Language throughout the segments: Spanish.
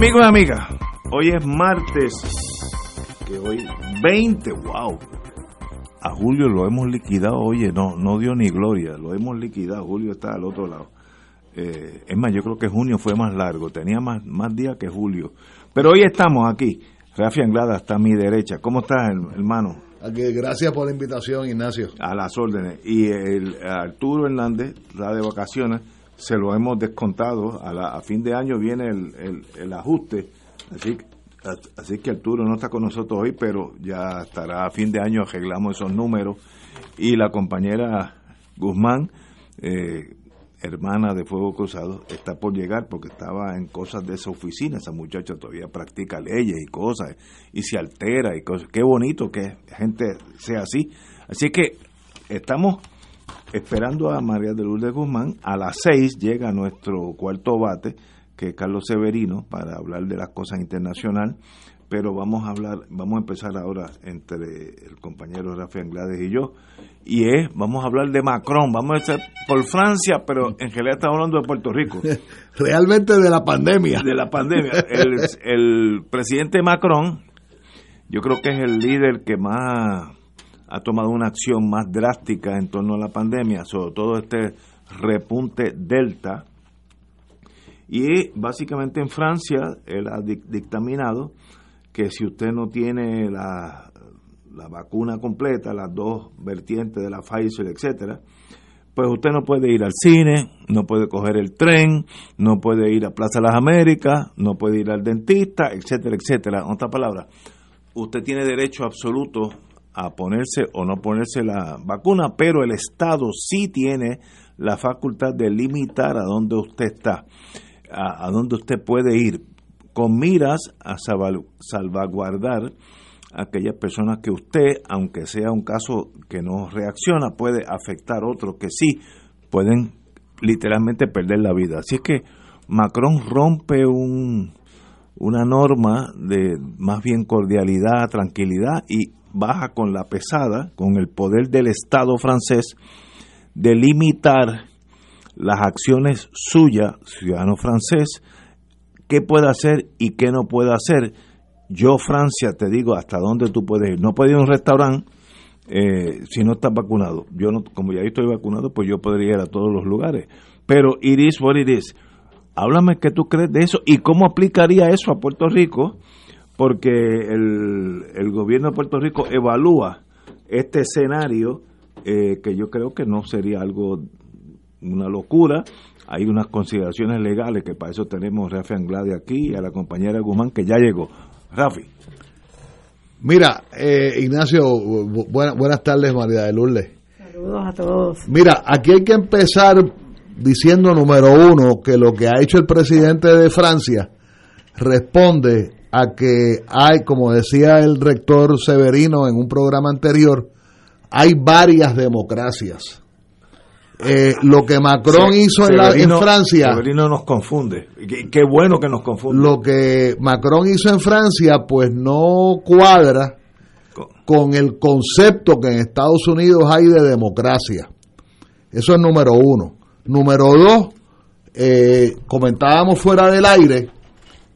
Amigos y amigas, hoy es martes, que hoy 20, wow. A Julio lo hemos liquidado, oye, no, no dio ni gloria, lo hemos liquidado, Julio está al otro lado. Eh, es más, yo creo que junio fue más largo, tenía más, más días que julio. Pero hoy estamos aquí. Rafi Anglada está a mi derecha. ¿Cómo estás, hermano? Aquí, gracias por la invitación, Ignacio. A las órdenes. Y el Arturo Hernández, la de vacaciones, se lo hemos descontado. A, fin de año viene el ajuste. Así, así que Arturo no está con nosotros hoy, pero ya estará a fin de año, arreglamos esos números. Y la compañera Guzmán, eh, hermana de Fuego Cruzado, está por llegar porque estaba en cosas de esa oficina. Esa muchacha todavía practica leyes y cosas y se altera y cosas. Qué bonito que gente sea así. Así que estamos esperando a María de Lourdes Guzmán. A las seis llega nuestro cuarto bate, que es Carlos Severino, para hablar de las cosas internacionales. Pero vamos a hablar, vamos a empezar ahora entre el compañero Rafael Anglades y yo. Y es, vamos a hablar de Macron, vamos a estar por Francia, pero en realidad estamos hablando de Puerto Rico. Realmente de la pandemia. De la pandemia. El, el presidente Macron, yo creo que es el líder que más ha tomado una acción más drástica en torno a la pandemia, sobre todo este repunte delta. Y básicamente en Francia él ha dictaminado que si usted no tiene la, la, vacuna completa, las dos vertientes de la Pfizer, etcétera, pues usted no puede ir al cine, no puede coger el tren, no puede ir a Plaza de las Américas, no puede ir al dentista, etcétera, etcétera. En otras palabras, usted tiene derecho absoluto a ponerse o no ponerse la vacuna, pero el Estado sí tiene la facultad de limitar a dónde usted está, a, dónde usted puede ir, con miras a salvaguardar a aquellas personas que usted, aunque sea un caso que no reacciona, puede afectar a otros que sí pueden literalmente perder la vida. Así es que Macron rompe un, una norma de más bien cordialidad, tranquilidad y baja con la pesada, con el poder del Estado francés, de limitar las acciones suyas, ciudadano francés, qué puede hacer y qué no puede hacer. Yo, Francia, te digo hasta dónde tú puedes ir. No puedes ir a un restaurante eh, si no estás vacunado. Yo, no, como ya estoy vacunado, pues yo podría ir a todos los lugares. Pero it is what it is. Háblame qué tú crees de eso y cómo aplicaría eso a Puerto Rico, porque el, el gobierno de Puerto Rico evalúa este escenario eh, que yo creo que no sería algo, una locura, hay unas consideraciones legales que para eso tenemos a Rafi Anglade aquí y a la compañera Guzmán que ya llegó. Rafi. Mira, eh, Ignacio, bu buenas, buenas tardes, María de Lourdes. Saludos a todos. Mira, aquí hay que empezar diciendo, número uno, que lo que ha hecho el presidente de Francia responde a que hay, como decía el rector Severino en un programa anterior, hay varias democracias. Eh, lo que Macron hizo en, la, en, Francia. Severino nos confunde. Qué, qué, bueno que nos confunde. Lo que Macron hizo en Francia, pues no cuadra con, con el concepto que en Estados Unidos hay de democracia. Eso es número uno. Número dos, eh, comentábamos fuera del aire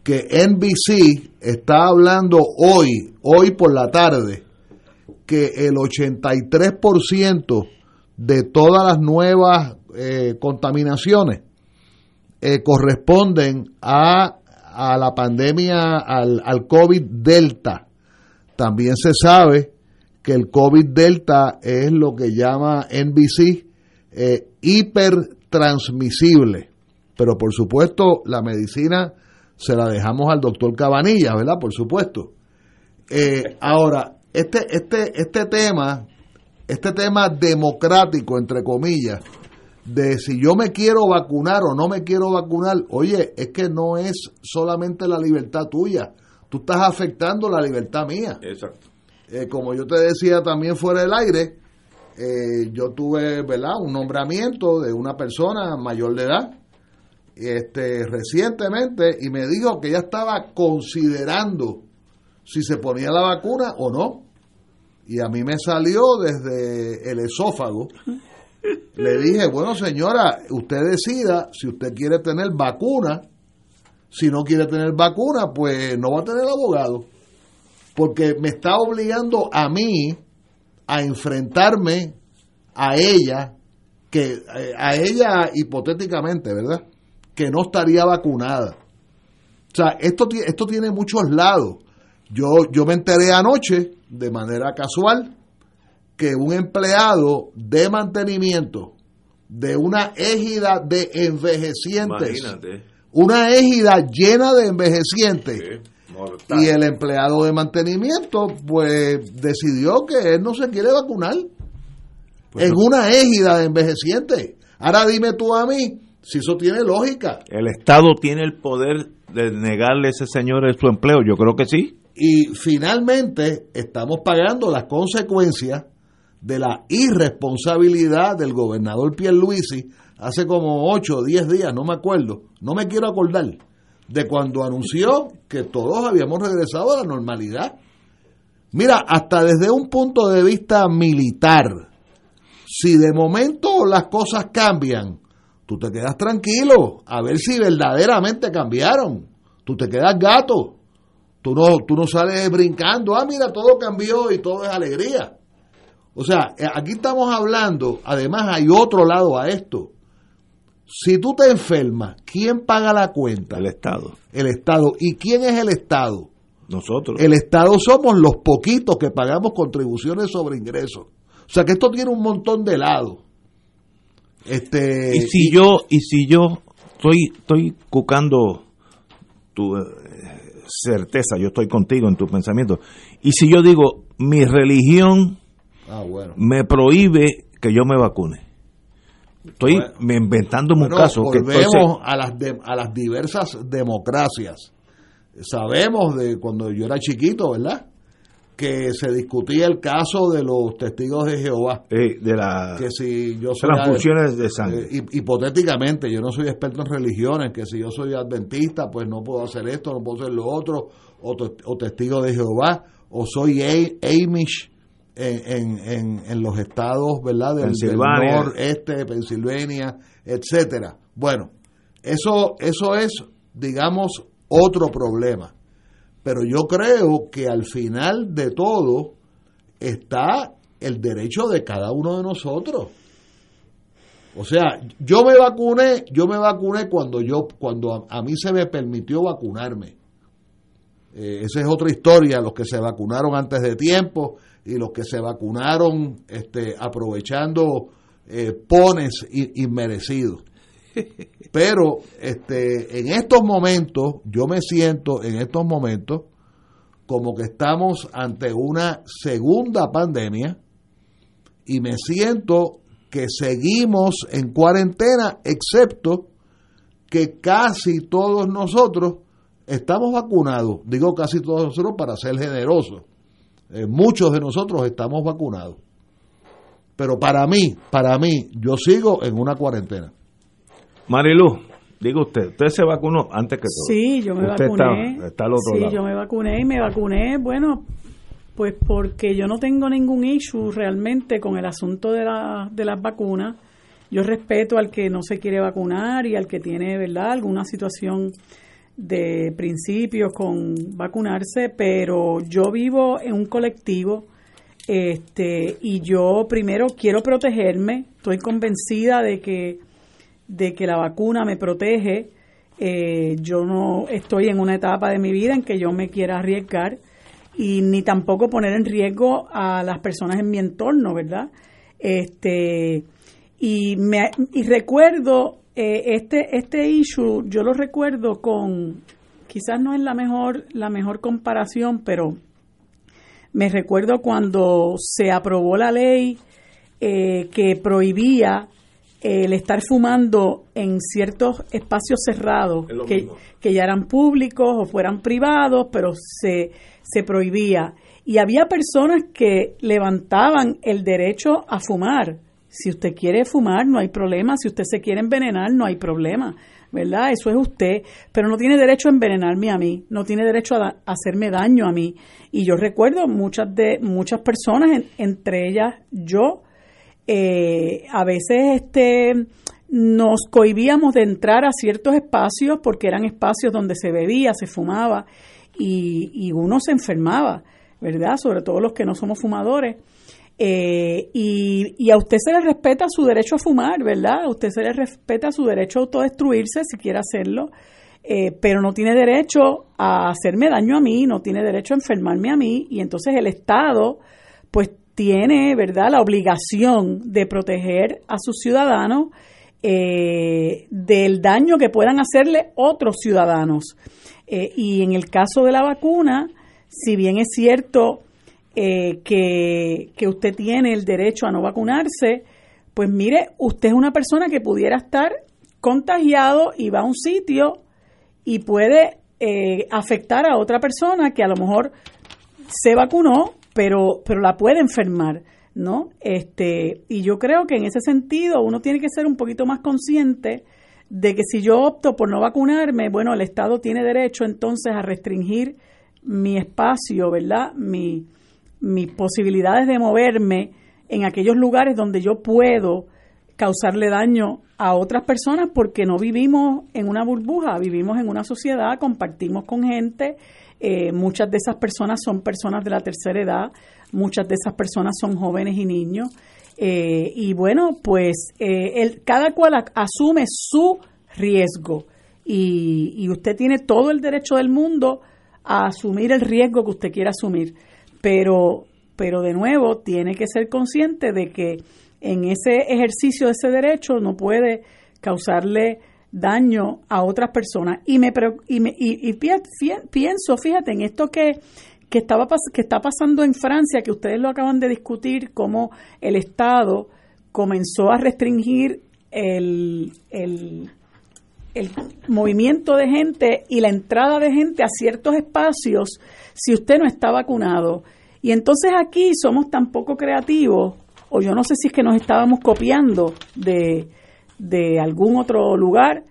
que NBC está hablando hoy, hoy por la tarde, que el 83% de todas las nuevas eh, contaminaciones eh, corresponden a, a, la pandemia, al, al COVID Delta. También se sabe que el COVID Delta es lo que llama NBC eh, hipertransmisible. Pero por supuesto, la medicina se la dejamos al doctor Cabanilla, ¿verdad? Por supuesto. Eh, ahora, este, este, este tema, este tema democrático, entre comillas, de si yo me quiero vacunar o no me quiero vacunar, oye, es que no es solamente la libertad tuya, tú estás afectando la libertad mía. Exacto. Eh, como yo te decía también fuera del aire, eh, yo tuve ¿verdad? un nombramiento de una persona mayor de edad este, recientemente y me dijo que ya estaba considerando si se ponía la vacuna o no. Y a mí me salió desde el esófago. Le dije, bueno señora, usted decida si usted quiere tener vacuna. Si no quiere tener vacuna, pues no va a tener abogado porque me está obligando a mí a enfrentarme a ella, que eh, a ella hipotéticamente, ¿verdad? Que no estaría vacunada. O sea, esto, esto tiene muchos lados. Yo, yo me enteré anoche, de manera casual, que un empleado de mantenimiento de una égida de envejecientes, una égida llena de envejecientes, y el empleado de mantenimiento, pues decidió que él no se quiere vacunar pues en una égida de envejecientes. Ahora dime tú a mí si eso tiene lógica. ¿El Estado tiene el poder de negarle a ese señor su empleo? Yo creo que sí. Y finalmente estamos pagando las consecuencias de la irresponsabilidad del gobernador Pierluisi hace como 8 o 10 días, no me acuerdo, no me quiero acordar de cuando anunció que todos habíamos regresado a la normalidad. Mira, hasta desde un punto de vista militar, si de momento las cosas cambian, tú te quedas tranquilo a ver si verdaderamente cambiaron. Tú te quedas gato. Tú no, tú no sales brincando, ah, mira, todo cambió y todo es alegría. O sea, eh, aquí estamos hablando, además hay otro lado a esto. Si tú te enfermas, ¿quién paga la cuenta? El Estado. El Estado. ¿Y quién es el Estado? Nosotros. El Estado somos los poquitos que pagamos contribuciones sobre ingresos. O sea que esto tiene un montón de lados. Este, y si yo, y si yo estoy, estoy cucando tu eh, certeza, yo estoy contigo en tu pensamiento. Y si yo digo, mi religión ah, me prohíbe que yo me vacune. Estoy inventando un caso. Volvemos a, las a las diversas democracias. Sabemos de cuando yo era chiquito, ¿verdad? Que se discutía el caso de los testigos de Jehová. de la, que si yo soy transfusiones de sangre. Eh, hipotéticamente, yo no soy experto en religiones, que si yo soy adventista, pues no puedo hacer esto, no puedo hacer lo otro, o, o testigo de Jehová, o soy Amish en, en, en, los estados ¿verdad? Del, noreste, Pensilvania, etcétera. Bueno, eso, eso es, digamos, otro problema. Pero yo creo que al final de todo está el derecho de cada uno de nosotros. O sea, yo me vacuné, yo me vacuné cuando yo, cuando a, mí se me permitió vacunarme. Eh, esa es otra historia, los que se vacunaron antes de tiempo, y los que se vacunaron este, aprovechando eh, pones inmerecidos. Pero este, en estos momentos, yo me siento en estos momentos como que estamos ante una segunda pandemia y me siento que seguimos en cuarentena, excepto que casi todos nosotros estamos vacunados. Digo casi todos nosotros para ser generosos eh, muchos de nosotros estamos vacunados. Pero para mí, para mí, yo sigo en una cuarentena. Marilu, diga usted, ¿usted se vacunó antes que todo? Sí, yo me vacuné. sí, yo me vacuné y me vacuné, bueno, pues porque yo no tengo ningún issue realmente con el asunto de, la, de las vacunas. Yo respeto al que no se quiere vacunar y al que tiene, ¿verdad?, alguna situación de principios con vacunarse, pero yo vivo en un colectivo Este, y yo primero quiero protegerme, estoy convencida de que, de que la vacuna me protege. Eh, yo no estoy en una etapa de mi vida en que yo me quiera arriesgar y ni tampoco poner en riesgo a las personas en mi entorno, ¿verdad? Este, y, me, y recuerdo eh, este, este issue, yo lo recuerdo con, quizás no es la mejor, la mejor comparación, pero me recuerdo cuando se aprobó la ley eh, que prohibía el estar fumando en ciertos espacios cerrados que, que, ya eran públicos o fueran privados, pero se, se prohibía. Y había personas que levantaban el derecho a fumar. Si usted quiere fumar, no hay problema. Si usted se quiere envenenar, no hay problema. ¿verdad? Eso es usted, pero no tiene derecho a envenenarme a mí, no tiene derecho a, hacerme daño a mí. Y yo recuerdo muchas de muchas personas, entre ellas yo, eh, a veces este nos cohibíamos de entrar a ciertos espacios porque eran espacios donde se bebía, se fumaba y, y uno se enfermaba, ¿verdad? Sobre todo los que no somos fumadores. Eh, y, a usted se le respeta su derecho a fumar, ¿verdad? A usted se le respeta su derecho a autodestruirse si quiere hacerlo, eh, pero no tiene derecho a hacerme daño a mí, no tiene derecho a enfermarme a mí, y entonces el Estado, pues tiene, ¿verdad?, la obligación de proteger a sus ciudadanos eh, del daño que puedan hacerle otros ciudadanos. y en el caso de la vacuna, si bien es cierto, eh, que, que usted tiene el derecho a no vacunarse, pues mire, usted es una persona que pudiera estar contagiado y va a un sitio y puede eh, afectar a otra persona que a lo mejor se vacunó, pero, pero la puede enfermar, ¿no? Este, y yo creo que en ese sentido uno tiene que ser un poquito más consciente de que si yo opto por no vacunarme, bueno, el Estado tiene derecho entonces a restringir mi espacio, ¿verdad? Mi, mis posibilidades de moverme en aquellos lugares donde yo puedo causarle daño a otras personas porque no vivimos en una burbuja, vivimos en una sociedad, compartimos con gente, eh, muchas de esas personas son personas de la tercera edad, muchas de esas personas son jóvenes y niños, eh, y bueno, pues eh, cada cual asume su riesgo. Y, y usted tiene todo el derecho del mundo a asumir el riesgo que usted quiera asumir. Pero, pero de nuevo tiene que ser consciente de que en ese ejercicio de ese derecho no puede causarle daño a otras personas. Y me, y, me, y, pienso, fíjate, en esto que, que, estaba, que está pasando en Francia, que ustedes lo acaban de discutir, cómo el Estado comenzó a restringir el, el, el movimiento de gente y la entrada de gente a ciertos espacios si usted no está vacunado. Y entonces aquí somos tan poco creativos, o yo no sé si es que nos estábamos copiando de, de algún otro lugar,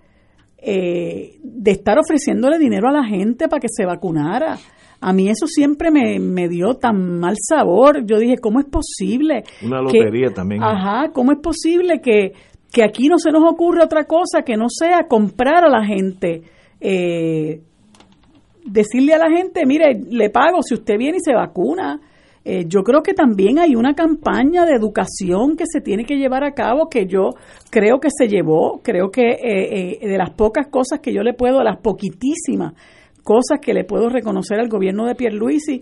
eh, de estar ofreciéndole dinero a la gente para que se vacunara. A mí eso siempre me, me dio tan mal sabor. Yo dije, ¿cómo es posible? Una lotería también. Ajá, ¿cómo es posible que, que aquí no se nos ocurre otra cosa que no sea comprar a la gente? Eh, decirle a la gente, mire, le pago si usted viene y se vacuna. Eh, yo creo que también hay una campaña de educación que se tiene que llevar a cabo que yo creo que se llevó, creo que eh, eh, de las pocas cosas que yo le puedo, las poquitísimas cosas que le puedo reconocer al gobierno de Pierluisi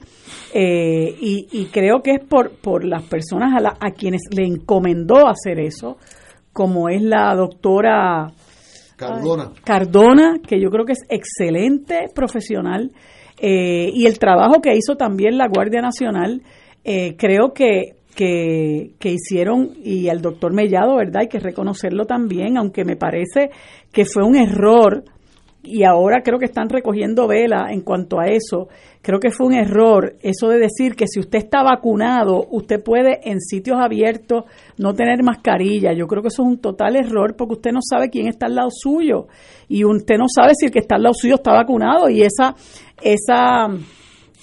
eh, y, y creo que es por, por las personas a, a quienes le encomendó hacer eso, como es la doctora Cardona. Cardona, que yo creo que es excelente profesional, eh, y el trabajo que hizo también la Guardia Nacional, eh, creo que, que, hicieron, y el doctor Mellado, ¿verdad? Hay que reconocerlo también, aunque me parece que fue un error y ahora creo que están recogiendo vela en cuanto a eso. Creo que fue un error eso de decir que si usted está vacunado, usted puede en sitios abiertos no tener mascarilla. Yo creo que eso es un total error porque usted no sabe quién está al lado suyo y usted no sabe si el que está al lado suyo está vacunado y esa esa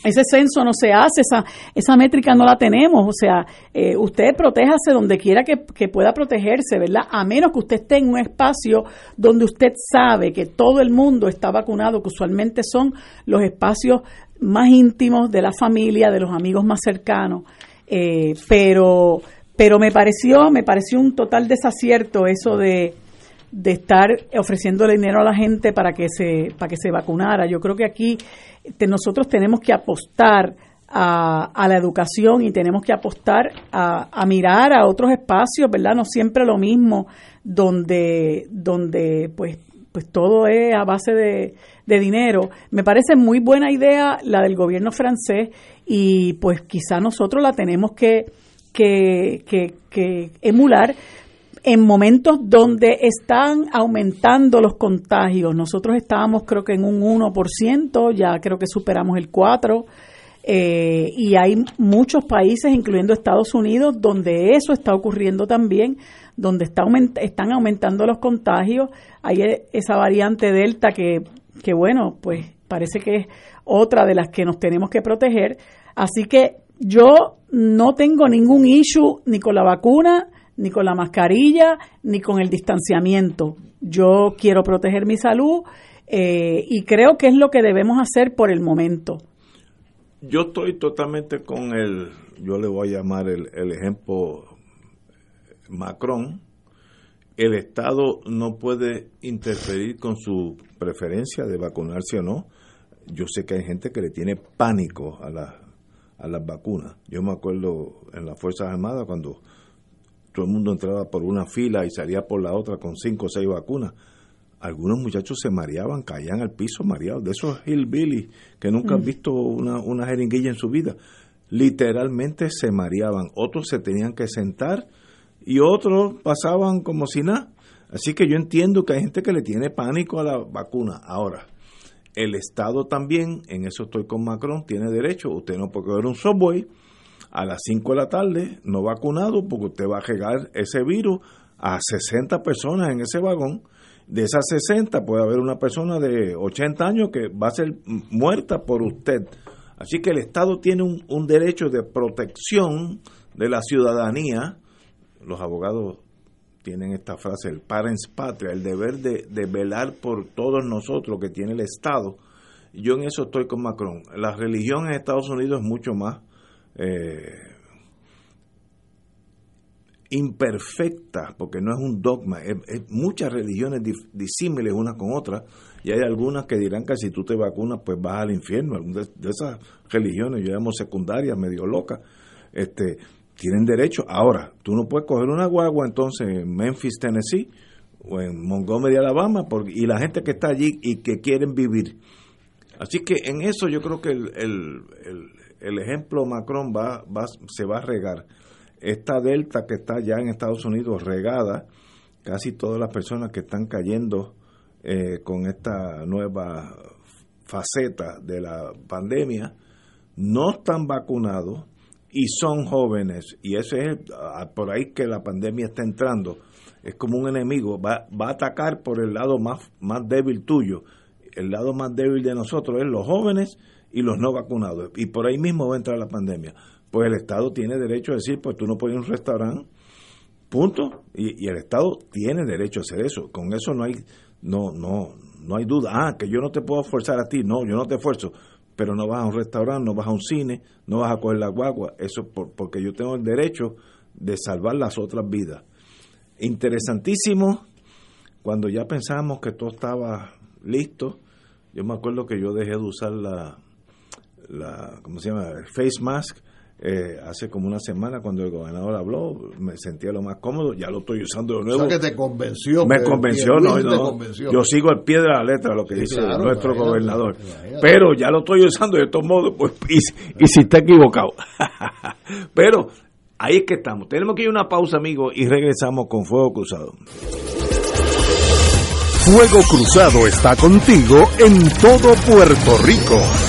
ese censo no se hace, esa, esa métrica no la tenemos, o sea, eh, usted protéjase donde quiera que, que, pueda protegerse, ¿verdad? A menos que usted esté en un espacio donde usted sabe que todo el mundo está vacunado, que usualmente son los espacios más íntimos de la familia, de los amigos más cercanos. eh, pero pero me pareció me pareció un total desacierto eso de, de estar ofreciéndole dinero a la gente para que se para que se vacunara yo creo que aquí nosotros tenemos que apostar a, a, la educación y tenemos que apostar a, a, mirar a otros espacios, ¿verdad? No siempre lo mismo, donde, donde pues, pues todo es a base de, de dinero. Me parece muy buena idea la del gobierno francés y pues quizá nosotros la tenemos que, que, que, que emular en momentos donde están aumentando los contagios. Nosotros estábamos creo que en un 1%, ya creo que superamos el 4%. Eh, y hay muchos países, incluyendo Estados Unidos, donde eso está ocurriendo también, donde está están aumentando los contagios. Hay e, esa variante Delta que, que, bueno, pues parece que es otra de las que nos tenemos que proteger. Así que yo no tengo ningún issue ni con la vacuna, ni con la mascarilla, ni con el distanciamiento. Yo quiero proteger mi salud eh, y creo que es lo que debemos hacer por el momento. Yo estoy totalmente con el, yo le voy a llamar el, el ejemplo Macron. El Estado no puede interferir con su preferencia de vacunarse o no. Yo sé que hay gente que le tiene pánico a, la, a las vacunas. Yo me acuerdo en las Fuerzas Armadas cuando todo el mundo entraba por una fila y salía por la otra con cinco o seis vacunas algunos muchachos se mareaban, caían al piso mareados, de esos hillbilly que nunca han mm. visto una, una jeringuilla en su vida. Literalmente se mareaban, otros se tenían que sentar y otros pasaban como si nada. Así que yo entiendo que hay gente que le tiene pánico a la vacuna. Ahora, el Estado también, en eso estoy con Macron, tiene derecho. Usted no puede coger un subway a las 5 de la tarde no vacunado porque usted va a llegar ese virus a 60 personas en ese vagón de esas 60 puede haber una persona de 80 años que va a ser muerta por usted. Así que el Estado tiene un, derecho de protección de la ciudadanía. Los abogados tienen esta frase, el parents patria, el deber de, velar por todos nosotros que tiene el Estado. Yo en eso estoy con Macron. La religión en Estados Unidos es mucho más eh, imperfecta, porque no es un dogma, es, muchas religiones disímiles unas con otras, y hay algunas que dirán que si tú te vacunas, pues vas al infierno. De, de esas religiones, yo llamo secundarias, medio locas, este, tienen derecho. Ahora, tú no puedes coger una guagua entonces en Memphis, Tennessee, o en Montgomery, Alabama, porque, y la gente que está allí y que quieren vivir. Así que en eso yo creo que el, el, ejemplo Macron va, va, se va a regar esta delta que está ya en Estados Unidos regada, casi todas las personas que están cayendo eh, con esta nueva faceta de la pandemia, no están vacunados y son jóvenes. Y eso es ah, por ahí que la pandemia está entrando. Es como un enemigo, va, va a atacar por el lado más, más débil tuyo. El lado más débil de nosotros es los jóvenes y los no vacunados. Y por ahí mismo va a entrar la pandemia pues el Estado tiene derecho a decir, pues tú no puedes ir a un restaurante, punto, y, el Estado tiene derecho a hacer eso. Con eso no hay, no, no, no hay duda. Ah, que yo no te puedo forzar a ti, no, yo no te esfuerzo, pero no vas a un restaurante, no vas a un cine, no vas a coger la guagua, eso porque yo tengo el derecho de salvar las otras vidas. Interesantísimo, cuando ya pensamos que todo estaba listo, yo me acuerdo que yo dejé de usar la, la ¿cómo se llama? El face mask eh, hace como una semana cuando el gobernador habló, me sentía lo más cómodo, ya lo estoy usando de nuevo. que te convenció. Me convenció, no, yo sigo al pie de la letra lo que dice nuestro gobernador. Pero ya lo estoy usando de todos modos, pues, y, si está equivocado. Pero ahí es que estamos. Tenemos que ir a una pausa, amigos, y regresamos con Fuego Cruzado. Fuego Cruzado está contigo en todo Puerto Rico.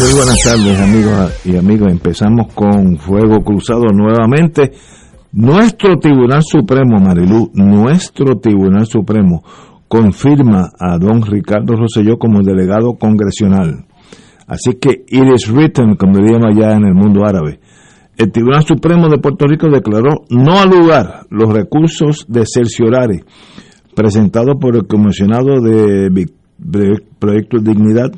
Muy buenas tardes amigos y amigos. Empezamos con Fuego Cruzado nuevamente. Nuestro Tribunal Supremo, Marilú, nuestro Tribunal Supremo confirma a don Ricardo Rosselló como delegado congresional. Así que it is written, como diríamos allá en el mundo árabe. El Tribunal Supremo de Puerto Rico declaró no al lugar los recursos de cerciorari presentados por el comisionado de Proyecto Dignidad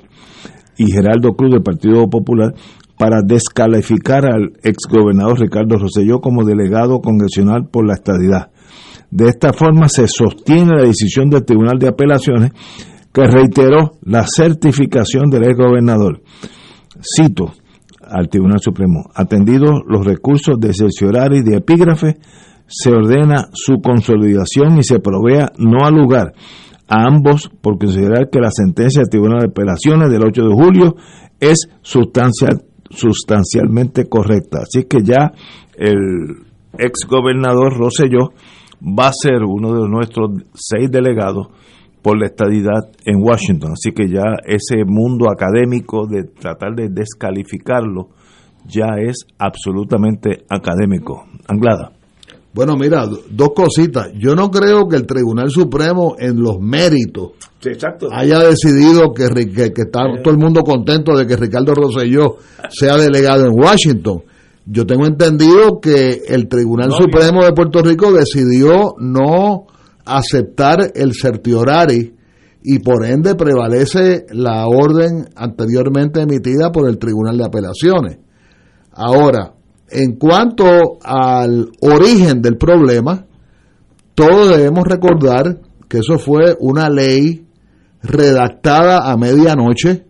y Geraldo Cruz del Partido Popular para descalificar al exgobernador Ricardo Rosselló como delegado congresional por la estadidad. De esta forma se sostiene la decisión del Tribunal de Apelaciones que reiteró la certificación del exgobernador. Cito al Tribunal Supremo, atendidos los recursos de cerciorar y de epígrafe, se ordena su consolidación y se provea no al lugar a ambos por considerar que la sentencia del Tribunal de Apelaciones del 8 de julio es sustancial, sustancialmente correcta. Así que ya el ex gobernador Rosselló va a ser uno de nuestros seis delegados por la estadidad en Washington. Así que ya ese mundo académico de tratar de descalificarlo ya es absolutamente académico. Anglada. Bueno, mira, dos cositas. Yo no creo que el Tribunal Supremo en los méritos haya decidido que, que, está todo el mundo contento de que Ricardo Rosselló sea delegado en Washington. Yo tengo entendido que el Tribunal Supremo de Puerto Rico decidió no aceptar el certiorari y por ende prevalece la orden anteriormente emitida por el Tribunal de Apelaciones. Ahora, en cuanto al origen del problema, todos debemos recordar que eso fue una ley redactada a medianoche.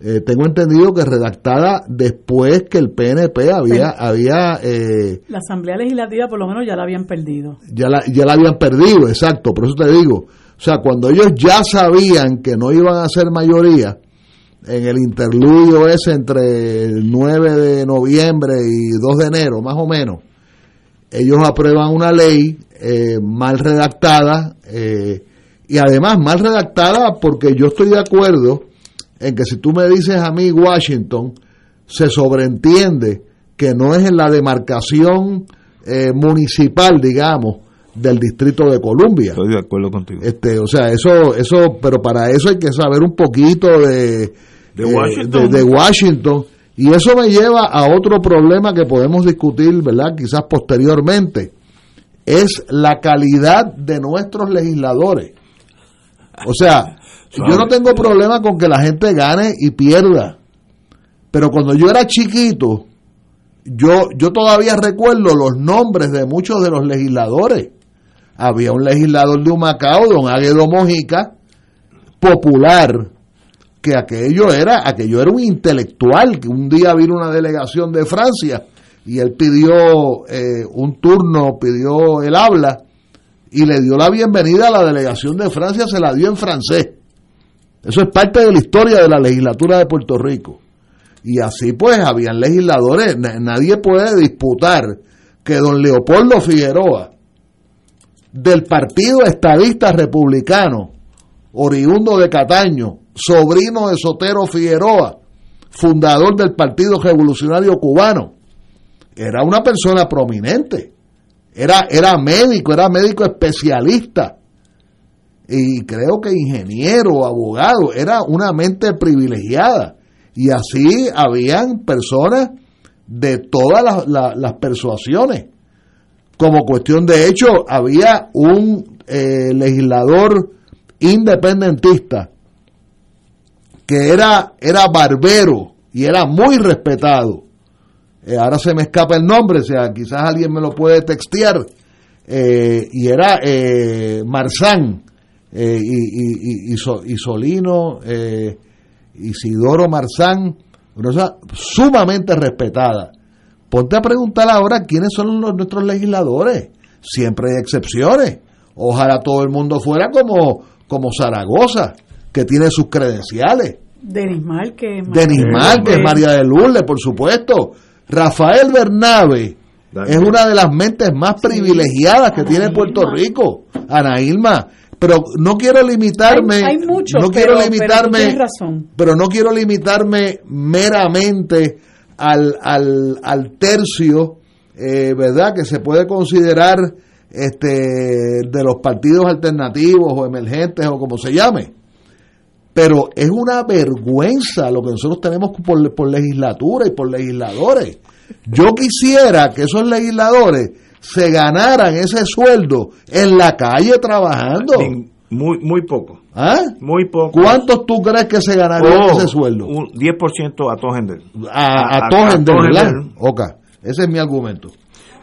Eh, tengo entendido que redactada después que el PNP había... había eh, la Asamblea Legislativa por lo menos ya la habían perdido. Ya la, ya la habían perdido, exacto, por eso te digo. O sea, cuando ellos ya sabían que no iban a ser mayoría, en el interludio ese entre el 9 de noviembre y 2 de enero, más o menos, ellos aprueban una ley eh, mal redactada eh, y además mal redactada porque yo estoy de acuerdo en que si tú me dices a mí Washington, se sobreentiende que no es en la demarcación eh, municipal, digamos, del Distrito de Columbia. Estoy de acuerdo contigo. Este, o sea, eso, eso, pero para eso hay que saber un poquito de de Washington. de, Washington. Y eso me lleva a otro problema que podemos discutir, ¿verdad? Quizás posteriormente. Es la calidad de nuestros legisladores. O sea, yo no tengo problema con que la gente gane y pierda. Pero cuando yo era chiquito, yo, yo todavía recuerdo los nombres de muchos de los legisladores. Había un legislador de Humacao, don Águedo Mojica, popular, que aquello era, aquello era un intelectual, que un día vino una delegación de Francia y él pidió eh, un turno, pidió el habla y le dio la bienvenida a la delegación de Francia, se la dio en francés. Eso es parte de la historia de la legislatura de Puerto Rico. Y así pues habían legisladores, nadie puede disputar que don Leopoldo Figueroa, del Partido Estadista Republicano, oriundo de Cataño, sobrino de Sotero Figueroa, fundador del Partido Revolucionario Cubano, era una persona prominente, era, era médico, era médico especialista, y creo que ingeniero, abogado, era una mente privilegiada. Y así habían personas de todas las, persuasiones. Como cuestión de hecho, había un eh, legislador independentista que era, era barbero y era muy respetado. Eh, ahora se me escapa el nombre, o sea, quizás alguien me lo puede textear. Eh, y era Marzán, y, y, Solino, Isidoro Marzán, una cosa sumamente respetada. Ponte a preguntar ahora quiénes son nuestros legisladores. Siempre hay excepciones. Ojalá todo el mundo fuera como, como Zaragoza, que tiene sus credenciales. Denis Márquez. Denis Márquez, María de Lourdes, por supuesto. Rafael Bernabe es una de las mentes más privilegiadas que tiene Puerto Rico. Ana Ilma pero no quiero limitarme hay, muchos, no quiero limitarme pero, no quiero limitarme meramente al, al, al tercio eh, verdad que se puede considerar este de los partidos alternativos o emergentes o como se llame. Pero es una vergüenza lo que nosotros tenemos por, por legislatura y por legisladores. Yo quisiera que esos legisladores se ganaran ese sueldo en la calle trabajando. Muy, muy poco. ¿Ah? Muy poco. ¿Cuántos tú crees que se ganarían oh, ese sueldo? Un 10% a Tojender. A, a, Tojender, ¿verdad? Ok, ese es mi argumento.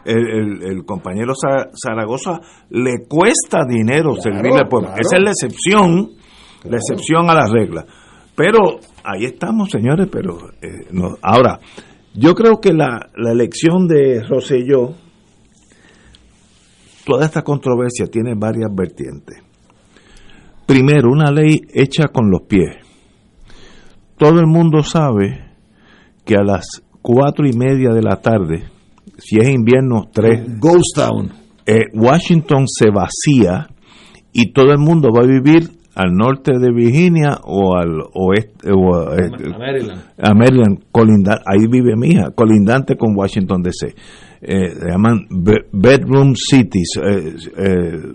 El, el, compañero Zaragoza le cuesta dinero servirle al pueblo. Esa es la excepción, la excepción a la regla. Pero ahí estamos, señores, pero eh, no. ahora, yo creo que la, la elección de Rosselló toda esta controversia tiene varias vertientes. Primero, una ley hecha con los pies. Todo el mundo sabe que a las cuatro y media de la tarde, si es invierno, tres. Ghost Town. Eh, Washington se vacía y todo el mundo va a vivir al norte de Virginia o al oeste o eh, a, Maryland, a Maryland ahí vive mi hija, colindante con Washington DC eh, se llaman bedroom cities, eh, eh,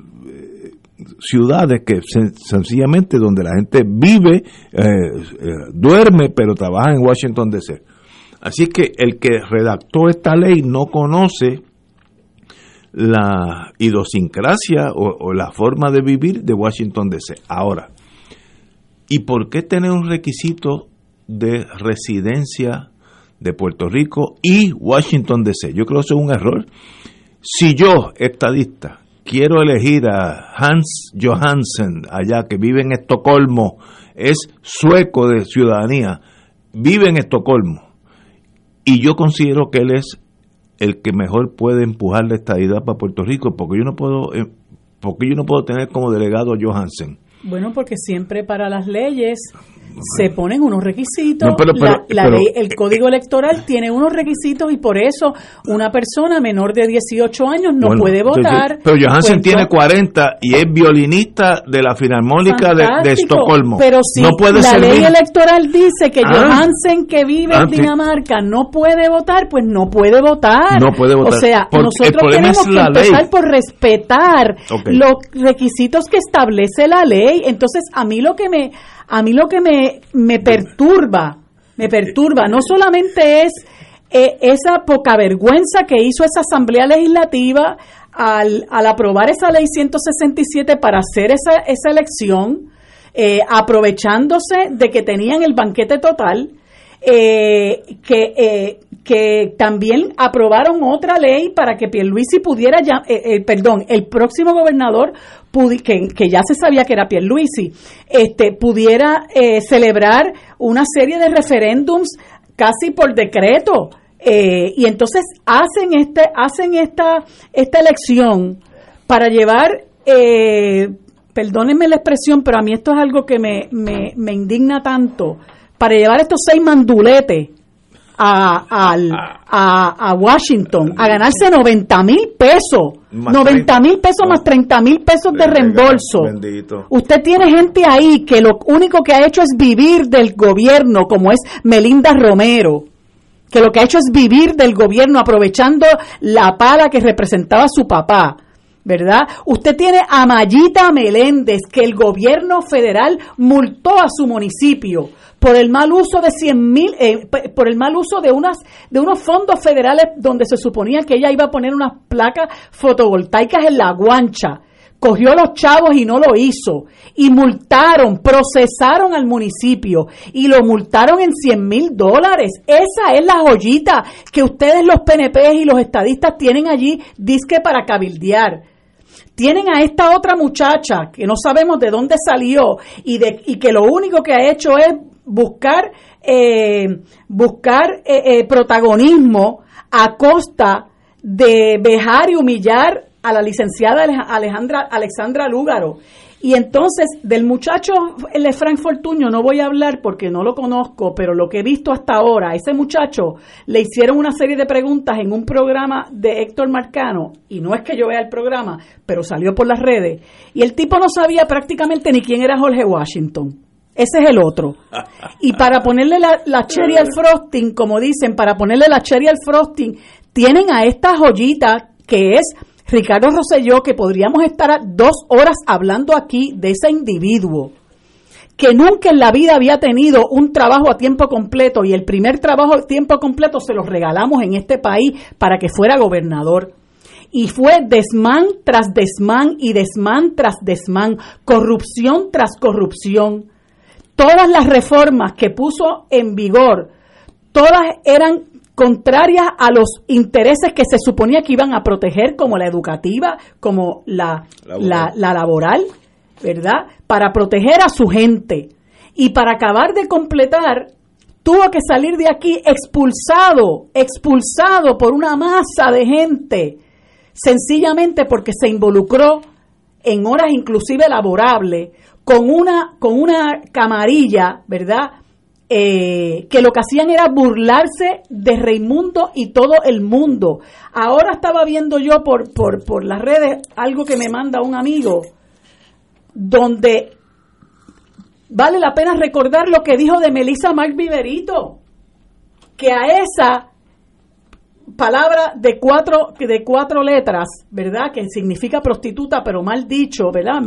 ciudades que sencillamente donde la gente vive, duerme, pero trabaja en Washington DC. Así que el que redactó esta ley no conoce la idiosincrasia o, o, la forma de vivir de Washington DC. Ahora, ¿y por qué tener un requisito de residencia de Puerto Rico y Washington DC. Yo creo que eso es un error. Si yo, estadista, quiero elegir a Hans Johansen, allá que vive en Estocolmo, es sueco de ciudadanía, vive en Estocolmo, y yo considero que él es el que mejor puede empujar la estadidad para Puerto Rico, porque yo no puedo, eh, porque yo no puedo tener como delegado a Johansen. Bueno, porque siempre para las leyes se ponen unos requisitos. la, ley, el código electoral tiene unos requisitos y por eso una persona menor de 18 años no puede votar. Pero Johansen tiene 40 y es violinista de la Filarmónica de, Estocolmo. Pero si no puede la ley electoral dice que ah. Johansen que vive en ah, Dinamarca no puede votar, pues no puede votar. No puede votar. O sea, nosotros tenemos que empezar por respetar los requisitos que establece la ley. Entonces, a mí lo que me a mí lo que me, me perturba, me perturba, no solamente es eh, esa poca vergüenza que hizo esa Asamblea Legislativa al, al aprobar esa ley 167 para hacer esa, esa elección, eh, aprovechándose de que tenían el banquete total, eh, que, que también aprobaron otra ley para que Pierluisi pudiera, ya, perdón, el próximo gobernador que, ya se sabía que era Pierluisi, este, pudiera eh, celebrar una serie de referéndums casi por decreto. Eh, y entonces hacen este hacen esta esta elección para llevar eh, perdónenme la expresión pero a mí esto es algo que me, me, me indigna tanto para llevar estos seis manduletes a, a, Washington a ganarse 90 mil pesos. 90 mil pesos más 30 mil pesos de reembolso. Usted tiene gente ahí que lo único que ha hecho es vivir del gobierno, como es Melinda Romero que lo que ha hecho es vivir del gobierno aprovechando la pala que representaba su papá. ¿Verdad? Usted tiene a Mayita Meléndez, que el gobierno federal multó a su municipio por el mal uso de 100 mil, eh, por el mal uso de unas, de unos fondos federales donde se suponía que ella iba a poner unas placas fotovoltaicas en la guancha. Cogió los chavos y no lo hizo. Y multaron, procesaron al municipio y lo multaron en 100 mil dólares. Esa es la joyita que ustedes los PNP y los estadistas tienen allí, disque para cabildear tienen a esta otra muchacha que no sabemos de dónde salió y, de, y que lo único que ha hecho es buscar, eh, buscar eh, eh, protagonismo a costa de dejar y humillar a la licenciada Alejandra, Alexandra Lúgaro. Y entonces, del muchacho de Frank Fortuño no voy a hablar porque no lo conozco, pero lo que he visto hasta ahora, ese muchacho le hicieron una serie de preguntas en un programa de Héctor Marcano, y no es que yo vea el programa, pero salió por las redes, y el tipo no sabía prácticamente ni quién era Jorge Washington. Ese es el otro. Y para ponerle la, la cherry al frosting, como dicen, para ponerle la cherry al frosting, tienen a esta joyita que es Ricardo Rosselló, que podríamos estar dos horas hablando aquí de ese individuo que nunca en la vida había tenido un trabajo a tiempo completo y el primer trabajo a tiempo completo se lo regalamos en este país para que fuera gobernador. Y fue desmán tras desmán y desmán tras desmán, corrupción tras corrupción. Todas las reformas que puso en vigor, todas eran contrarias a los intereses que se suponía que iban a proteger, como la educativa, como la, la, laboral, ¿verdad? Para proteger a su gente. Y para acabar de completar, tuvo que salir de aquí expulsado, expulsado por una masa de gente, sencillamente porque se involucró en horas inclusive laborables con una, con una camarilla, ¿verdad? Eh, que lo que hacían era burlarse de Raimundo y todo el mundo. Ahora estaba viendo yo por, por, por las redes algo que me manda un amigo, donde vale la pena recordar lo que dijo de Melissa Mark Viverito, que a esa palabra de cuatro, de cuatro letras, ¿verdad? Que significa prostituta, pero mal dicho, ¿verdad?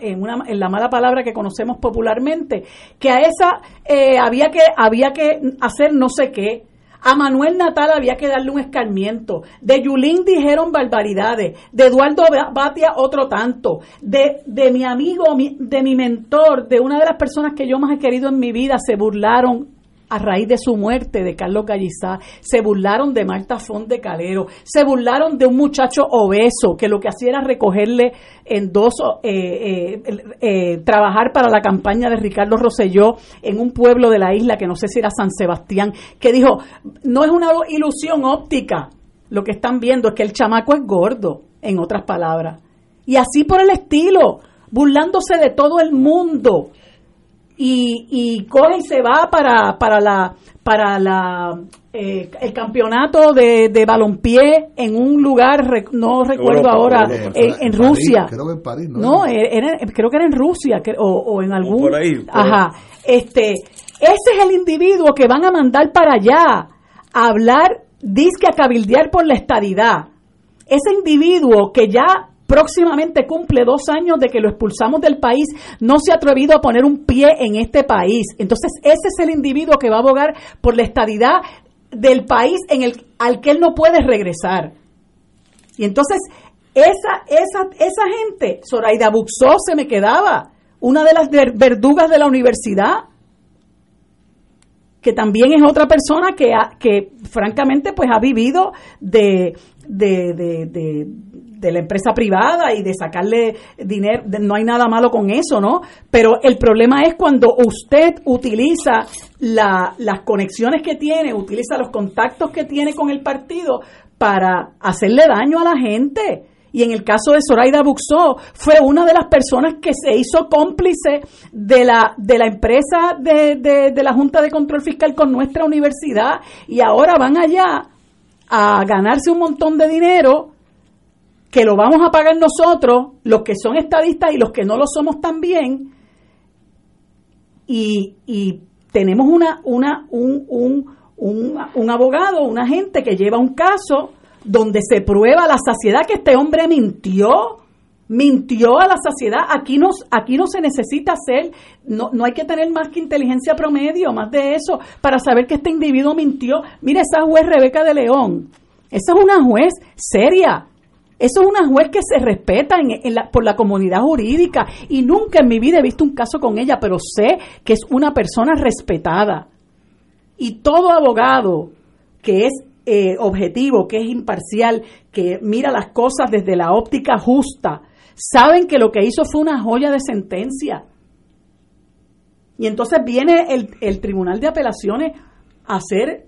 en, una, en, la mala palabra que conocemos popularmente, que a esa eh, había, que, había que hacer no sé qué. A Manuel Natal había que darle un escarmiento. De Yulín dijeron barbaridades. De Eduardo Batia otro tanto. De, de mi amigo, de mi mentor, de una de las personas que yo más he querido en mi vida, se burlaron a raíz de su muerte de Carlos Gallizá, se burlaron de Marta Font de Calero, se burlaron de un muchacho obeso que lo que hacía era recogerle en dos, eh, eh, eh, trabajar para la campaña de Ricardo Rosselló en un pueblo de la isla que no sé si era San Sebastián, que dijo, no es una ilusión óptica, lo que están viendo es que el chamaco es gordo, en otras palabras. Y así por el estilo, burlándose de todo el mundo y, y coge y se va para, para la para la eh, el campeonato de, de balompié en un lugar no recuerdo ahora en, Rusia. creo que en París no, creo que era en Rusia o, en algún ajá. Este ese es el individuo que van a mandar para allá a hablar disque a cabildear por la estadidad. Ese individuo que ya próximamente cumple dos años de que lo expulsamos del país, no se ha atrevido a poner un pie en este país. Entonces, ese es el individuo que va a abogar por la estadidad del país en el, al que él no puede regresar. Y entonces, esa, esa, esa gente, Zoraida Buxó se me quedaba, una de las verdugas de la universidad, que también es otra persona que, que francamente pues ha vivido de, de, de, de la empresa privada y de sacarle dinero, no hay nada malo con eso, ¿no? Pero el problema es cuando usted utiliza las conexiones que tiene, utiliza los contactos que tiene con el partido para hacerle daño a la gente. Y en el caso de Zoraida Buxó, fue una de las personas que se hizo cómplice de la, de la empresa de, de la Junta de Control Fiscal con nuestra universidad y ahora van allá a ganarse un montón de dinero que lo vamos a pagar nosotros, los que son estadistas y los que no lo somos también, y, y tenemos una, una, un, un, un, un abogado, una gente que lleva un caso donde se prueba la saciedad que este hombre mintió, mintió a la saciedad. Aquí no, aquí no se necesita hacer, no, no hay que tener más que inteligencia promedio, más de eso, para saber que este individuo mintió. Mire, esa juez Rebeca de León, esa es una juez seria. Eso es una juez que se respeta por la comunidad jurídica y nunca en mi vida he visto un caso con ella, pero sé que es una persona respetada. Y todo abogado que es eh, objetivo, que es imparcial, que mira las cosas desde la óptica justa, saben que lo que hizo fue una joya de sentencia. Y entonces viene el Tribunal de Apelaciones a hacer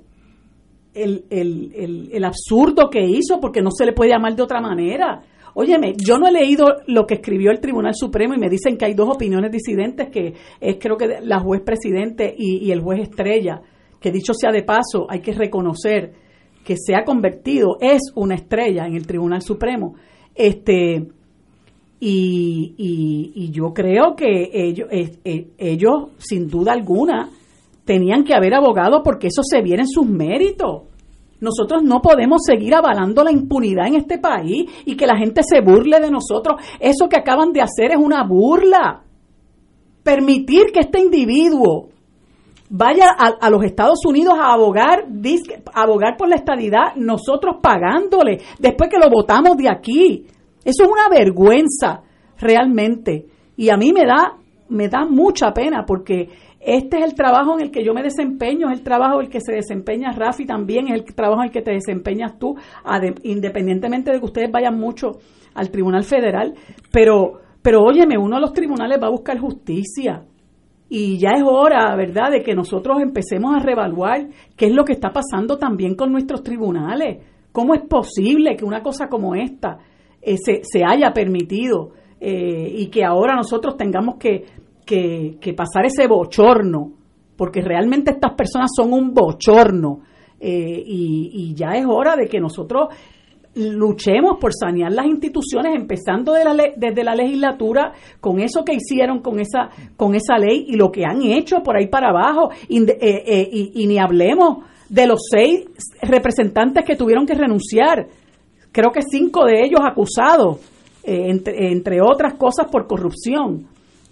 el, el, el, absurdo que hizo, porque no se le puede llamar de otra manera. Óyeme, yo no he leído lo que escribió el Tribunal Supremo y me dicen que hay dos opiniones disidentes, que es creo que la juez presidente y, y el juez estrella, que dicho sea de paso, hay que reconocer que se ha convertido, es una estrella en el Tribunal Supremo. Este, y, y, yo creo que ellos, eh, ellos, sin duda alguna, tenían que haber abogado porque eso se viene en sus méritos. Nosotros no podemos seguir avalando la impunidad en este país y que la gente se burle de nosotros. Eso que acaban de hacer es una burla. Permitir que este individuo vaya a, los Estados Unidos a abogar, abogar por la estadidad, nosotros pagándole, después que lo votamos de aquí. Eso es una vergüenza, realmente. Y a mí me da, me da mucha pena porque este es el trabajo en el que yo me desempeño, es el trabajo en el que se desempeña Rafi también, es el trabajo en el que te desempeñas tú, independientemente de que ustedes vayan mucho al Tribunal Federal. Pero, pero óyeme, uno de los tribunales va a buscar justicia. Y ya es hora, ¿verdad?, de que nosotros empecemos a reevaluar qué es lo que está pasando también con nuestros tribunales. ¿Cómo es posible que una cosa como esta eh, se, haya permitido eh, y que ahora nosotros tengamos que, que, pasar ese bochorno, porque realmente estas personas son un bochorno eh, y, ya es hora de que nosotros luchemos por sanear las instituciones, empezando de la desde la legislatura, con eso que hicieron con esa, con esa ley y lo que han hecho por ahí para abajo, y, y ni hablemos de los seis representantes que tuvieron que renunciar creo que cinco de ellos acusados, eh, entre, entre otras cosas por corrupción.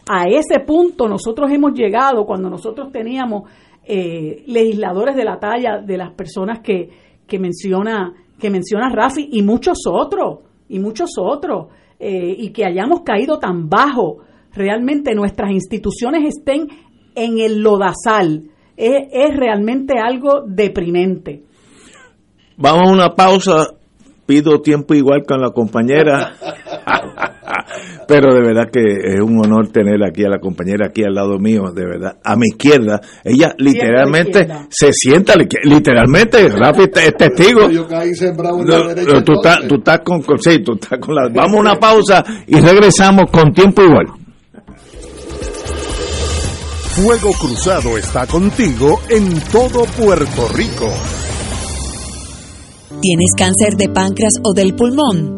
A ese punto nosotros hemos llegado cuando nosotros teníamos eh, legisladores de la talla de las personas que, que menciona que menciona Rafi y muchos otros y muchos otros eh, y que hayamos caído tan bajo. Realmente nuestras instituciones estén en el lodazal. Es, es realmente algo deprimente. Vamos a una pausa. Pido tiempo igual con la compañera. Pero de verdad que es un honor tener aquí a la compañera aquí al lado mío, de verdad, a mi izquierda. Ella literalmente se sienta, literalmente, Rafi es testigo. Yo caí sembrado en la derecha. Tú estás, tú estás con, sí, tú estás con la... Vamos a una pausa y regresamos con tiempo igual. Fuego Cruzado está contigo en todo Puerto Rico. ¿Tienes cáncer de páncreas o del pulmón?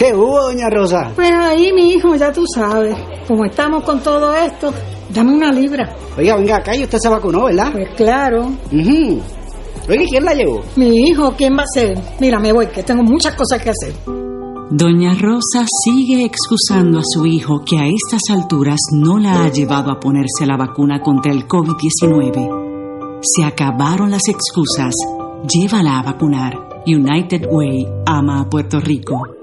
¿Qué hubo, doña Rosa? Pues ahí, mi hijo, ya tú sabes. Como estamos con todo esto, dame una libra. Oiga, venga acá y usted se vacunó, ¿verdad? Pues claro. Uh Oiga, ¿quién la llevó? Mi hijo, ¿quién va a ser? Mira, me voy, que tengo muchas cosas que hacer. Doña Rosa sigue excusando a su hijo que a estas alturas no la ha llevado a ponerse la vacuna contra el COVID-19. Se acabaron las excusas. Llévala a vacunar. United Way ama a Puerto Rico.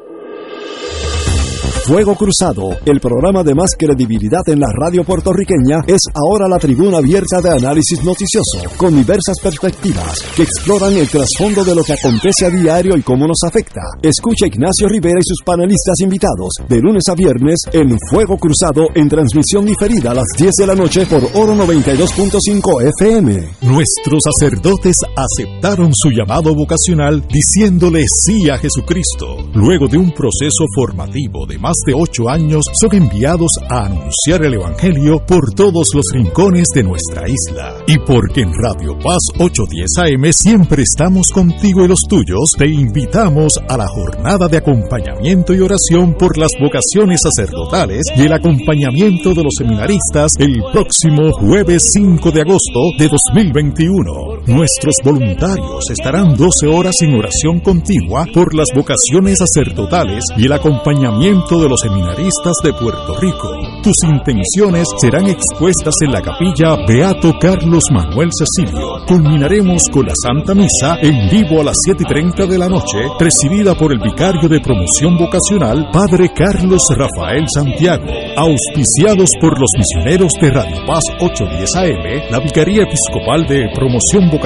Fuego Cruzado, el programa de más credibilidad en la radio puertorriqueña, es ahora la tribuna abierta de análisis noticioso, con diversas perspectivas que exploran el trasfondo de lo que acontece a diario y cómo nos afecta. Escucha Ignacio Rivera y sus panelistas invitados de lunes a viernes en Fuego Cruzado en transmisión diferida a las 10 de la noche por Oro 92.5 FM. Nuestros sacerdotes aceptaron su llamado vocacional diciéndole sí a Jesucristo, luego de un proceso formativo de más de ocho años son enviados a anunciar el Evangelio por todos los rincones de nuestra isla. Y porque en Radio Paz 810 AM siempre estamos contigo y los tuyos, te invitamos a la jornada de acompañamiento y oración por las vocaciones sacerdotales y el acompañamiento de los seminaristas el próximo jueves 5 de agosto de 2021. Nuestros voluntarios estarán 12 horas en oración continua por las vocaciones sacerdotales y el acompañamiento de los seminaristas de Puerto Rico. Tus intenciones serán expuestas en la capilla Beato Carlos Manuel Cecilio. Culminaremos con la Santa Misa en vivo a las 7 y 30 de la noche, presidida por el vicario de promoción vocacional, Padre Carlos Rafael Santiago. Auspiciados por los misioneros de Radio Paz 810 AM, la Vicaría Episcopal de Promoción Vocacional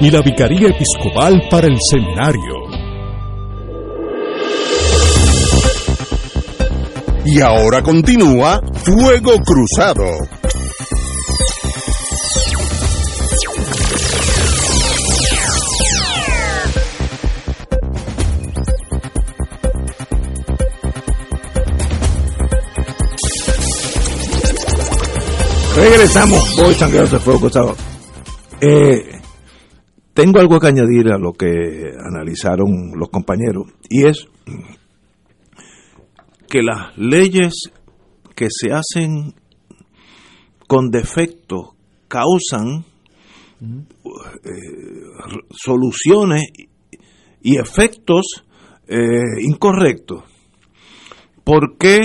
y la Vicaría Episcopal para el Seminario. Y ahora continúa Fuego Cruzado. Regresamos, voy de Fuego Cruzado. Eh, tengo algo que añadir a lo que analizaron los compañeros y es que las leyes que se hacen con defecto causan eh, soluciones y efectos eh, incorrectos. ¿Por qué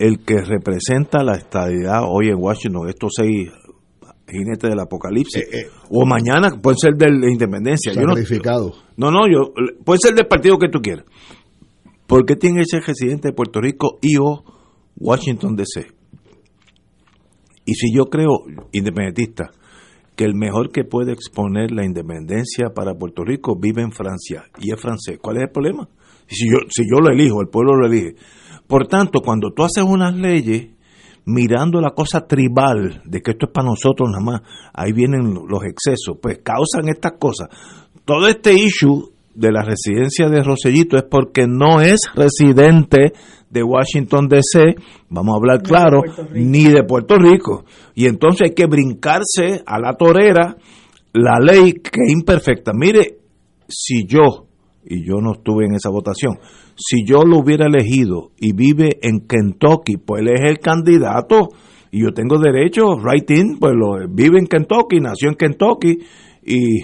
el que representa la estadidad hoy en Washington, estos seis jinetes del apocalipsis, eh, o mañana puede ser de la independencia? Sacrificado. no, no, yo, puede ser del partido que tú quieras. ¿Por qué tiene que ser residente de Puerto Rico y o Washington DC? Y si yo creo, independentista, que el mejor que puede exponer la independencia para Puerto Rico vive en Francia y es francés, ¿cuál es el problema? Si yo, si yo lo elijo, el pueblo lo elige. Por tanto, cuando tú haces unas leyes mirando la cosa tribal, de que esto es para nosotros nada más, ahí vienen los excesos, pues causan estas cosas. Todo este issue de la residencia de Rosellito es porque no es residente de Washington DC, vamos a hablar claro, ni de Puerto Rico. Y entonces hay que brincarse a la torera la ley que es imperfecta. Mire, si yo, y yo no estuve en esa votación, si yo lo hubiera elegido y vive en Kentucky, pues él es el candidato y yo tengo derecho, right in, pues lo, vive en Kentucky, nació en Kentucky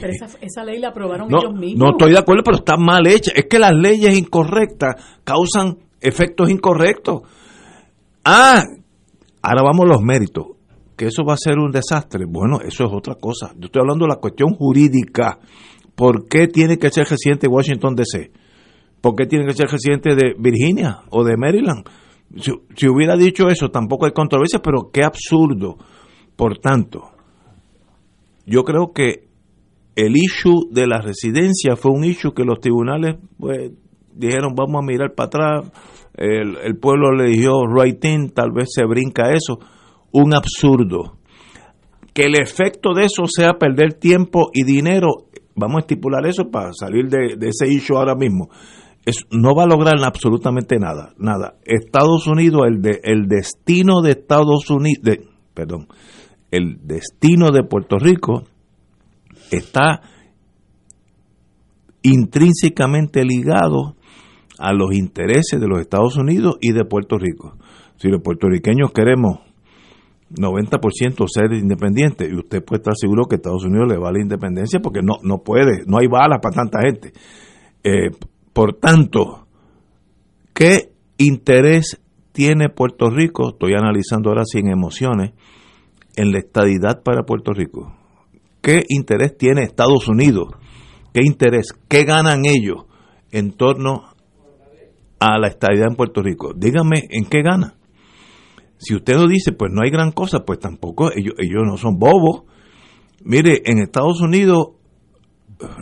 pero esa, ley la aprobaron ellos mismos. No estoy de acuerdo, pero está mal hecha. Es que las leyes incorrectas causan efectos incorrectos. Ah, ahora vamos a los méritos. Que eso va a ser un desastre. Bueno, eso es otra cosa. Yo estoy hablando de la cuestión jurídica. ¿Por qué tiene que ser residente de Washington DC? ¿Por qué tiene que ser residente de Virginia o de Maryland? Si, hubiera dicho eso, tampoco hay controversia, pero qué absurdo. Por tanto, yo creo que el issue de la residencia fue un issue que los tribunales pues, dijeron vamos a mirar para atrás, el, pueblo le dijo right in, tal vez se brinca eso, un absurdo. Que el efecto de eso sea perder tiempo y dinero, vamos a estipular eso para salir de, ese issue ahora mismo. No va a lograr absolutamente nada, nada. Estados Unidos, el, de, el destino de Estados Unidos, de, perdón, el destino de Puerto Rico está intrínsecamente ligado a los intereses de los Estados Unidos y de Puerto Rico. Si los puertorriqueños queremos 90% ser independientes, y usted puede estar seguro que Estados Unidos le va la independencia porque no, no puede, no hay balas para tanta gente. Eh, por tanto, ¿qué interés tiene Puerto Rico? Estoy analizando ahora sin emociones, en la estadidad para Puerto Rico. ¿Qué interés tiene Estados Unidos? ¿Qué interés? ¿Qué ganan ellos en torno a la estadidad en Puerto Rico? Dígame, ¿en qué gana? Si usted no dice, pues no hay gran cosa, pues tampoco, ellos, ellos no son bobos. Mire, en Estados Unidos,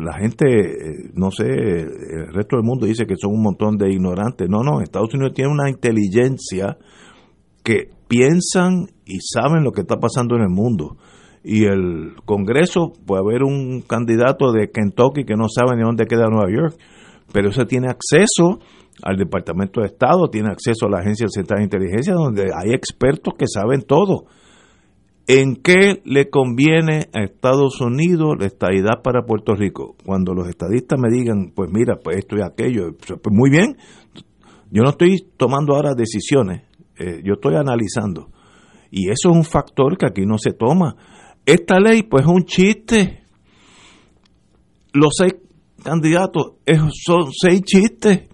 la gente, eh, no sé, el resto del mundo dice que son un montón de ignorantes. No, no, Estados Unidos tiene una inteligencia que piensan y saben lo que está pasando en el mundo. Y el Congreso, puede haber un candidato de Kentucky que no sabe ni dónde queda Nueva York, pero ese tiene acceso al Departamento de Estado, tiene acceso a la Agencia Central de Inteligencia, donde hay expertos que saben todo. ¿En qué le conviene a Estados Unidos la estadidad para Puerto Rico? Cuando los estadistas me digan, pues mira, pues esto y aquello, pues muy bien, yo no estoy tomando ahora decisiones, eh, yo estoy analizando. Y eso es un factor que aquí no se toma. Esta ley, pues es un chiste. Los seis candidatos son seis chistes.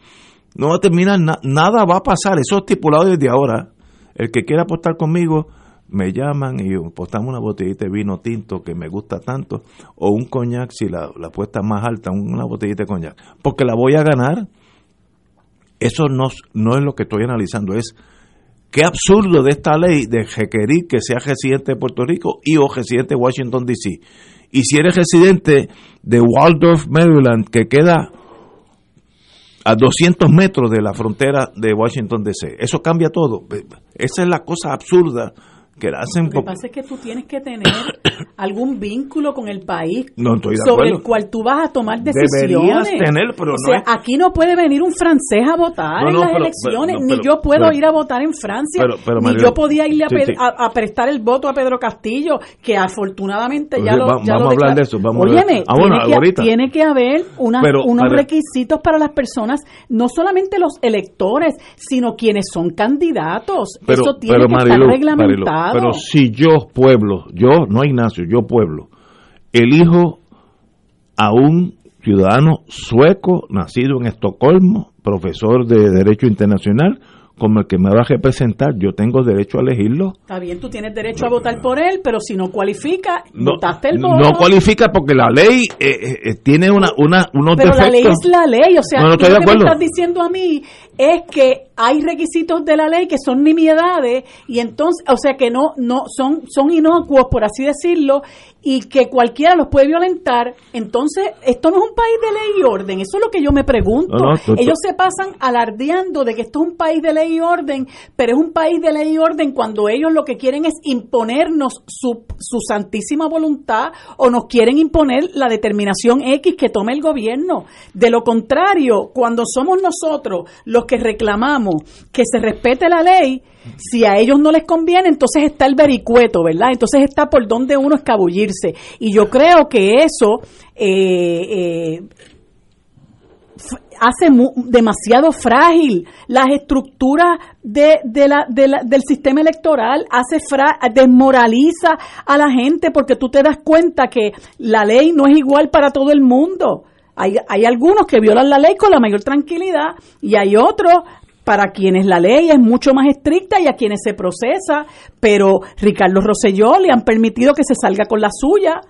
No va a terminar, nada va a pasar. Eso es estipulado desde ahora. El que quiera apostar conmigo, me llaman y apostamos una botellita de vino tinto que me gusta tanto, o un coñac si la, la más alta, una botellita de coñac, porque la voy a ganar. Eso no, no es lo que estoy analizando, es Qué absurdo de esta ley de requerir que sea residente de Puerto Rico y o residente de Washington, D.C. Y si eres residente de Waldorf, Maryland, que queda a 200 metros de la frontera de Washington, D.C., eso cambia todo. Esa es la cosa absurda que hacen. Lo que pasa es que tú tienes que tener algún vínculo con el país sobre el cual tú vas a tomar decisiones. Deberías tener, pero no aquí no puede venir un francés a votar en las elecciones, ni yo puedo ir a votar en Francia, ni yo podía irle a, prestar el voto a Pedro Castillo, que afortunadamente ya lo ya Vamos a hablar de eso. Vamos Óyeme, ah, tiene, que, tiene, que, haber unos requisitos para las personas, no solamente los electores, sino quienes son candidatos. eso tiene que estar reglamentado. Pero si yo, pueblo, yo, no Ignacio, yo, pueblo, elijo a un ciudadano sueco nacido en Estocolmo, profesor de Derecho Internacional, como el que me va a representar, yo tengo derecho a elegirlo. Está bien, tú tienes derecho a votar por él, pero si no cualifica, votaste el voto. No cualifica porque la ley eh, eh, eh, tiene una, una, unos pero la ley es la ley, o sea, lo que me estás diciendo a mí es que hay requisitos de la ley que son nimiedades y entonces, o sea, que no no son son inocuos por así decirlo y que cualquiera los puede violentar, entonces esto no es un país de ley y orden, eso es lo que yo me pregunto. Ellos se pasan alardeando de que esto es un país de ley y orden, pero es un país de ley y orden cuando ellos lo que quieren es imponernos su, su santísima voluntad o nos quieren imponer la determinación X que tome el gobierno. De lo contrario, cuando somos nosotros los que reclamamos que se respete la ley, si a ellos no les conviene, entonces está el vericueto, ¿verdad? Entonces está por donde uno escabullirse. Y yo creo que eso eh, eh, hace demasiado frágil las estructuras de, la, del sistema electoral, hace desmoraliza a la gente porque tú te das cuenta que la ley no es igual para todo el mundo. Hay, hay algunos que violan la ley con la mayor tranquilidad y hay otros para quienes la ley es mucho más estricta y a quienes se procesa, pero Ricardo Rosselló le han permitido que se salga con la suya,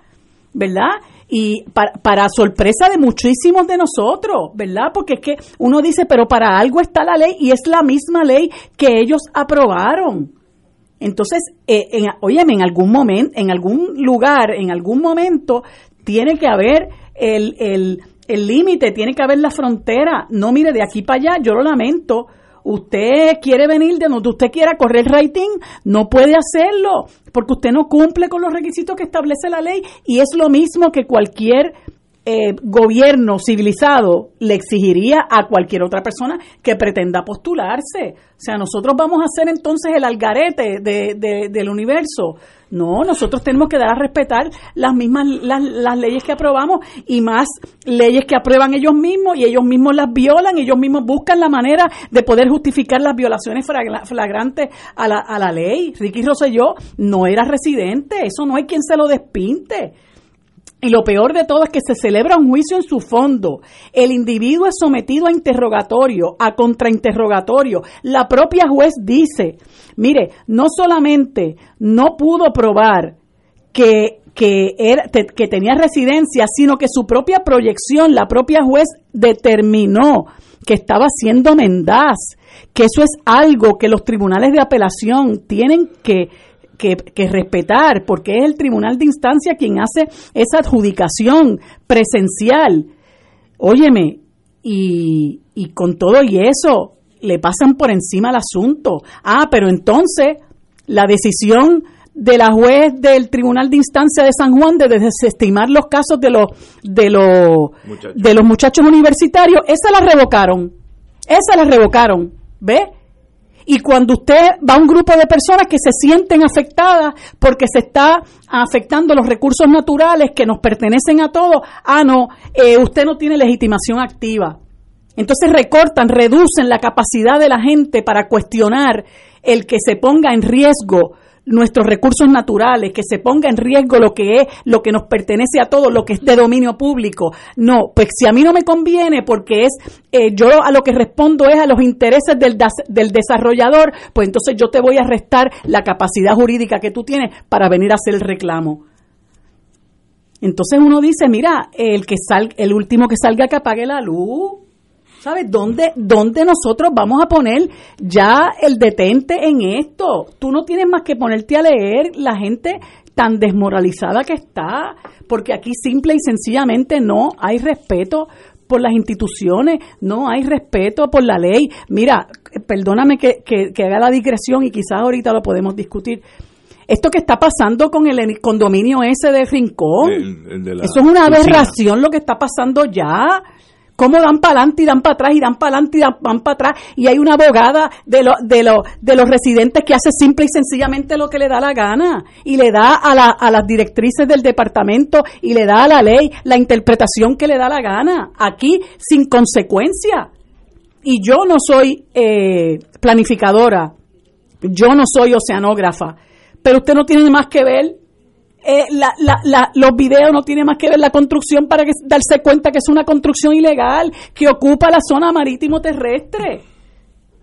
¿verdad? Y para, para, sorpresa de muchísimos de nosotros, ¿verdad? Porque es que uno dice, pero para algo está la ley y es la misma ley que ellos aprobaron. Entonces, eh, en, en algún momento, en algún lugar, en algún momento, tiene que haber el, el, el límite, tiene que haber la frontera. No, mire, de aquí para allá, yo lo lamento, usted quiere venir de donde usted quiera correr rating, no puede hacerlo, porque usted no cumple con los requisitos que establece la ley y es lo mismo que cualquier eh, gobierno civilizado le exigiría a cualquier otra persona que pretenda postularse. O sea, nosotros vamos a ser entonces el algarete del universo. No, nosotros tenemos que dar a respetar las mismas las, leyes que aprobamos y más leyes que aprueban ellos mismos y ellos mismos las violan, ellos mismos buscan la manera de poder justificar las violaciones flagrantes a la, a la ley. Ricky Rosselló no era residente, eso no hay quien se lo despinte. Y lo peor de todo es que se celebra un juicio en su fondo. El individuo es sometido a interrogatorio, a contrainterrogatorio. La propia juez dice, mire, no solamente no pudo probar que, que, era, que tenía residencia, sino que su propia proyección, la propia juez determinó que estaba siendo mendaz, que eso es algo que los tribunales de apelación tienen que que, respetar, porque es el tribunal de instancia quien hace esa adjudicación presencial. Óyeme, y, y con todo y eso, le pasan por encima el asunto. Ah, pero entonces la decisión de la juez del Tribunal de Instancia de San Juan de desestimar los casos de los de los de los muchachos universitarios, esa la revocaron. Esa la revocaron, ¿ve? Y cuando usted va a un grupo de personas que se sienten afectadas porque se está afectando los recursos naturales que nos pertenecen a todos, ah, no, eh, usted no tiene legitimación activa. Entonces recortan, reducen la capacidad de la gente para cuestionar el que se ponga en riesgo nuestros recursos naturales, que se ponga en riesgo lo que es, lo que nos pertenece a todos, lo que es de dominio público. No, pues si a mí no me conviene porque es, eh, yo a lo que respondo es a los intereses del, del desarrollador, pues entonces yo te voy a restar la capacidad jurídica que tú tienes para venir a hacer el reclamo. Entonces uno dice, mira, el que sal, el último que salga que apague la luz. ¿Sabes? ¿Dónde, ¿Dónde nosotros vamos a poner ya el detente en esto? Tú no tienes más que ponerte a leer la gente tan desmoralizada que está, porque aquí simple y sencillamente no hay respeto por las instituciones, no hay respeto por la ley. Mira, perdóname que, que, haga la digresión y quizás ahorita lo podemos discutir. Esto que está pasando con el condominio ese de Rincón, eso es una aberración lo que está pasando ya cómo dan para adelante y dan para atrás y dan para adelante y dan para atrás y hay una abogada de, lo, de, lo, de los residentes que hace simple y sencillamente lo que le da la gana y le da a, la, a las directrices del departamento y le da a la ley la interpretación que le da la gana, aquí sin consecuencia. Y yo no soy eh, planificadora, yo no soy oceanógrafa, pero usted no tiene más que ver eh, la, la, los videos no tienen más que ver la construcción para que, darse cuenta que es una construcción ilegal que ocupa la zona marítimo terrestre.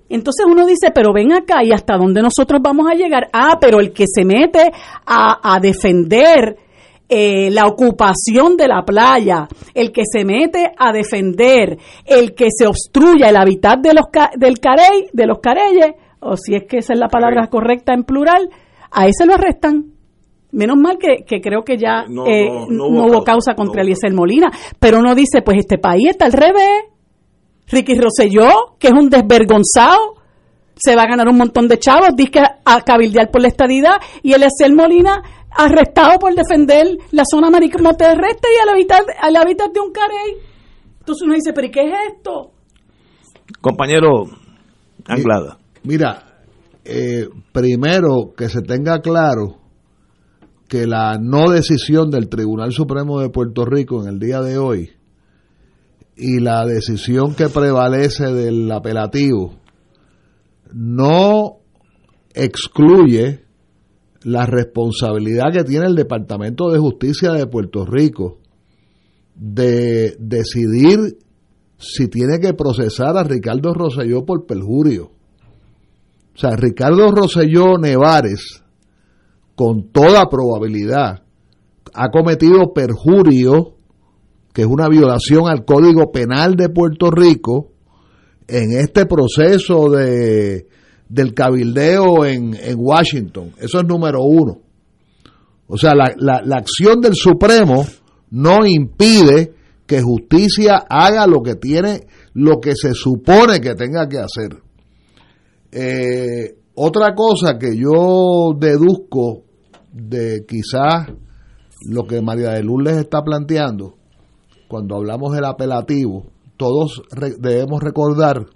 Entonces uno dice, pero ven acá y hasta dónde nosotros vamos a llegar. Ah, pero el que se mete a, a defender eh, la ocupación de la playa, el que se mete a defender, el que se obstruya el hábitat de los, del carey, de los careyes, o si es que esa es la palabra correcta en plural, a ese lo arrestan. Menos mal que, creo que ya no, eh, hubo causa contra Eliezer Molina, pero uno dice, pues este país está al revés. Ricky Rosselló, que es un desvergonzado, se va a ganar un montón de chavos, dice a cabildear por la estadidad, y Eliezer Molina arrestado por defender la zona marítima terrestre y al hábitat, al hábitat de un carey. Entonces uno dice, pero ¿y qué es esto? Compañero Anglada. Mira, eh, primero que se tenga claro que la no decisión del Tribunal Supremo de Puerto Rico en el día de hoy y la decisión que prevalece del apelativo no excluye la responsabilidad que tiene el Departamento de Justicia de Puerto Rico de decidir si tiene que procesar a Ricardo Rosselló por perjurio. O sea, Ricardo Rosselló Nevares con toda probabilidad ha cometido perjurio, que es una violación al Código Penal de Puerto Rico, en este proceso de, del cabildeo en, Washington. Eso es número uno. O sea, la, la, acción del Supremo no impide que justicia haga lo que tiene, lo que se supone que tenga que hacer. Eh, otra cosa que yo deduzco de quizás lo que María de Luz les está planteando, cuando hablamos del apelativo, todos debemos recordar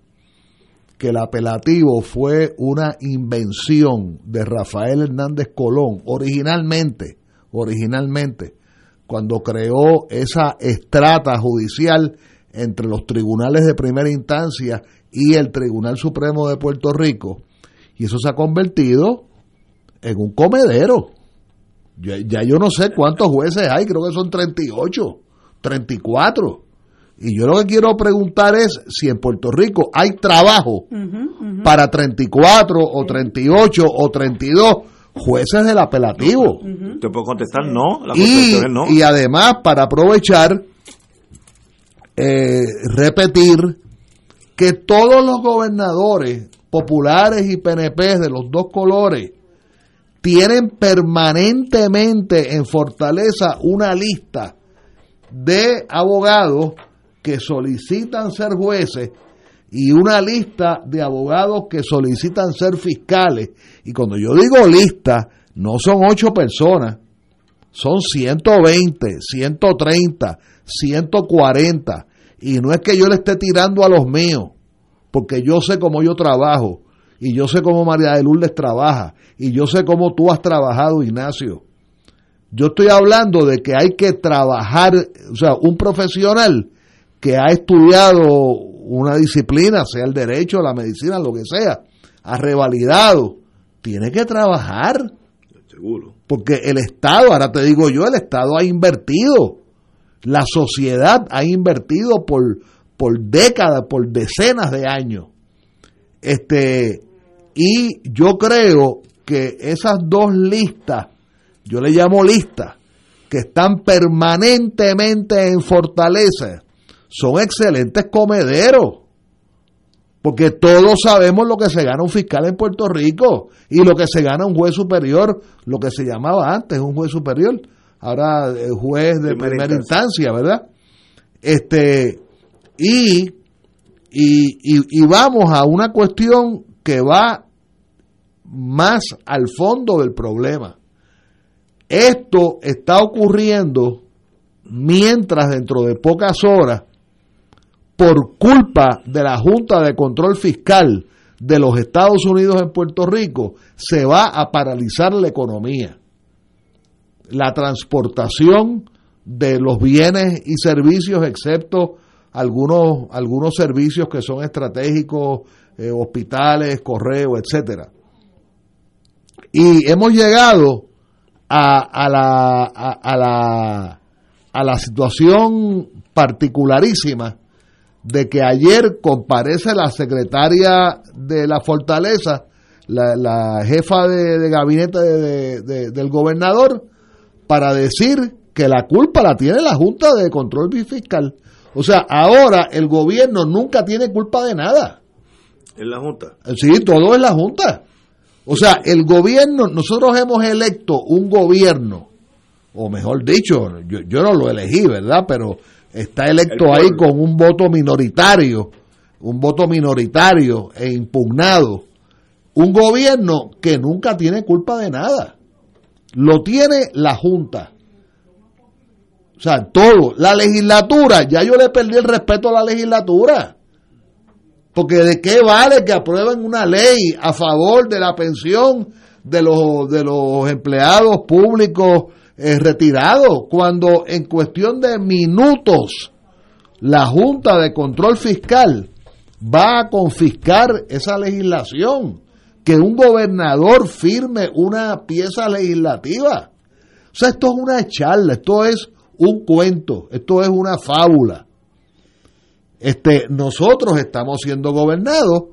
que el apelativo fue una invención de Rafael Hernández Colón, originalmente, originalmente, cuando creó esa estrata judicial entre los tribunales de primera instancia y el Tribunal Supremo de Puerto Rico. Y eso se ha convertido en un comedero. Ya, yo no sé cuántos jueces hay, creo que son 38, 34. Y yo lo que quiero preguntar es si en Puerto Rico hay trabajo para 34 o 38 o 32 jueces del apelativo. Te puedo contestar no. y, no. y además, para aprovechar, eh, repetir que todos los gobernadores populares y PNP de los dos colores tienen permanentemente en Fortaleza una lista de abogados que solicitan ser jueces y una lista de abogados que solicitan ser fiscales. Y cuando yo digo lista, no son ocho personas, son 120, 130, 140. Y no es que yo le esté tirando a los míos, porque yo sé cómo yo trabajo, y yo sé cómo María de Lourdes trabaja, y yo sé cómo tú has trabajado, Ignacio. Yo estoy hablando de que hay que trabajar, o sea, un profesional que ha estudiado una disciplina, sea el derecho, la medicina, lo que sea, ha revalidado, tiene que trabajar. Seguro. Porque el Estado, ahora te digo yo, el Estado ha invertido, la sociedad ha invertido por, por décadas, por decenas de años. Este, y yo creo que esas dos listas, yo le llamo listas, que están permanentemente en fortaleza, son excelentes comederos. Porque todos sabemos lo que se gana un fiscal en Puerto Rico y lo que se gana un juez superior, lo que se llamaba antes un juez superior, ahora el juez de primera, instancia. ¿verdad? Este, y, y, y vamos a una cuestión que va más al fondo del problema. Esto está ocurriendo mientras dentro de pocas horas por culpa de la Junta de Control Fiscal de los Estados Unidos en Puerto Rico, se va a paralizar la economía. La transportación de los bienes y servicios, excepto algunos, algunos servicios que son estratégicos, eh, hospitales, correo, etcétera. Y hemos llegado a, a, la, a, la, a la situación particularísima de que ayer comparece la secretaria de la fortaleza, la, jefa de, gabinete del gobernador, para decir que la culpa la tiene la Junta de Control Fiscal. O sea, ahora el gobierno nunca tiene culpa de nada. En la Junta. Sí, todo es la Junta. O sea, el gobierno, nosotros hemos electo un gobierno, o mejor dicho, yo, yo no lo elegí, ¿verdad? Pero está electo ahí con un voto minoritario, un voto minoritario e impugnado. Un gobierno que nunca tiene culpa de nada. Lo tiene la Junta. O sea, todo. La legislatura, ya yo le perdí el respeto a la legislatura. Porque de qué vale que aprueben una ley a favor de la pensión de los, de los empleados públicos eh, retirado, cuando en cuestión de minutos la Junta de Control Fiscal va a confiscar esa legislación, que un gobernador firme una pieza legislativa. O sea, esto es una charla, esto es un cuento, esto es una fábula. Este, nosotros estamos siendo gobernados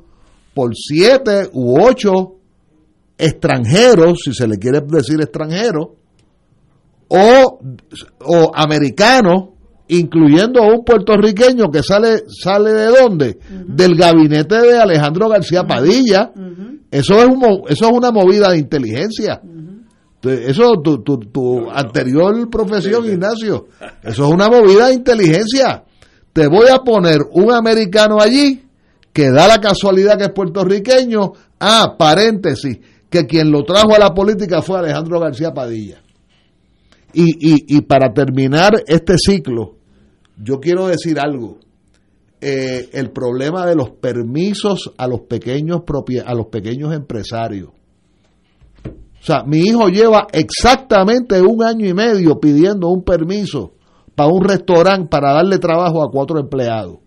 por siete u ocho extranjeros, si se le quiere decir extranjeros, o, o americanos, incluyendo a un puertorriqueño que sale, sale de dónde? Del gabinete de Alejandro García Padilla. Eso es un, eso es una movida de inteligencia. Eso, tu, tu, tu anterior profesión, Ignacio, eso es una movida de inteligencia. Te voy a poner un americano allí que da la casualidad que es puertorriqueño. Ah, paréntesis, que quien lo trajo a la política fue Alejandro García Padilla. Y, y, y para terminar este ciclo, yo quiero decir algo. Eh, el problema de los permisos a los pequeños a los pequeños empresarios. O sea, mi hijo lleva exactamente un año y medio pidiendo un permiso para un restaurante para darle trabajo a cuatro empleados.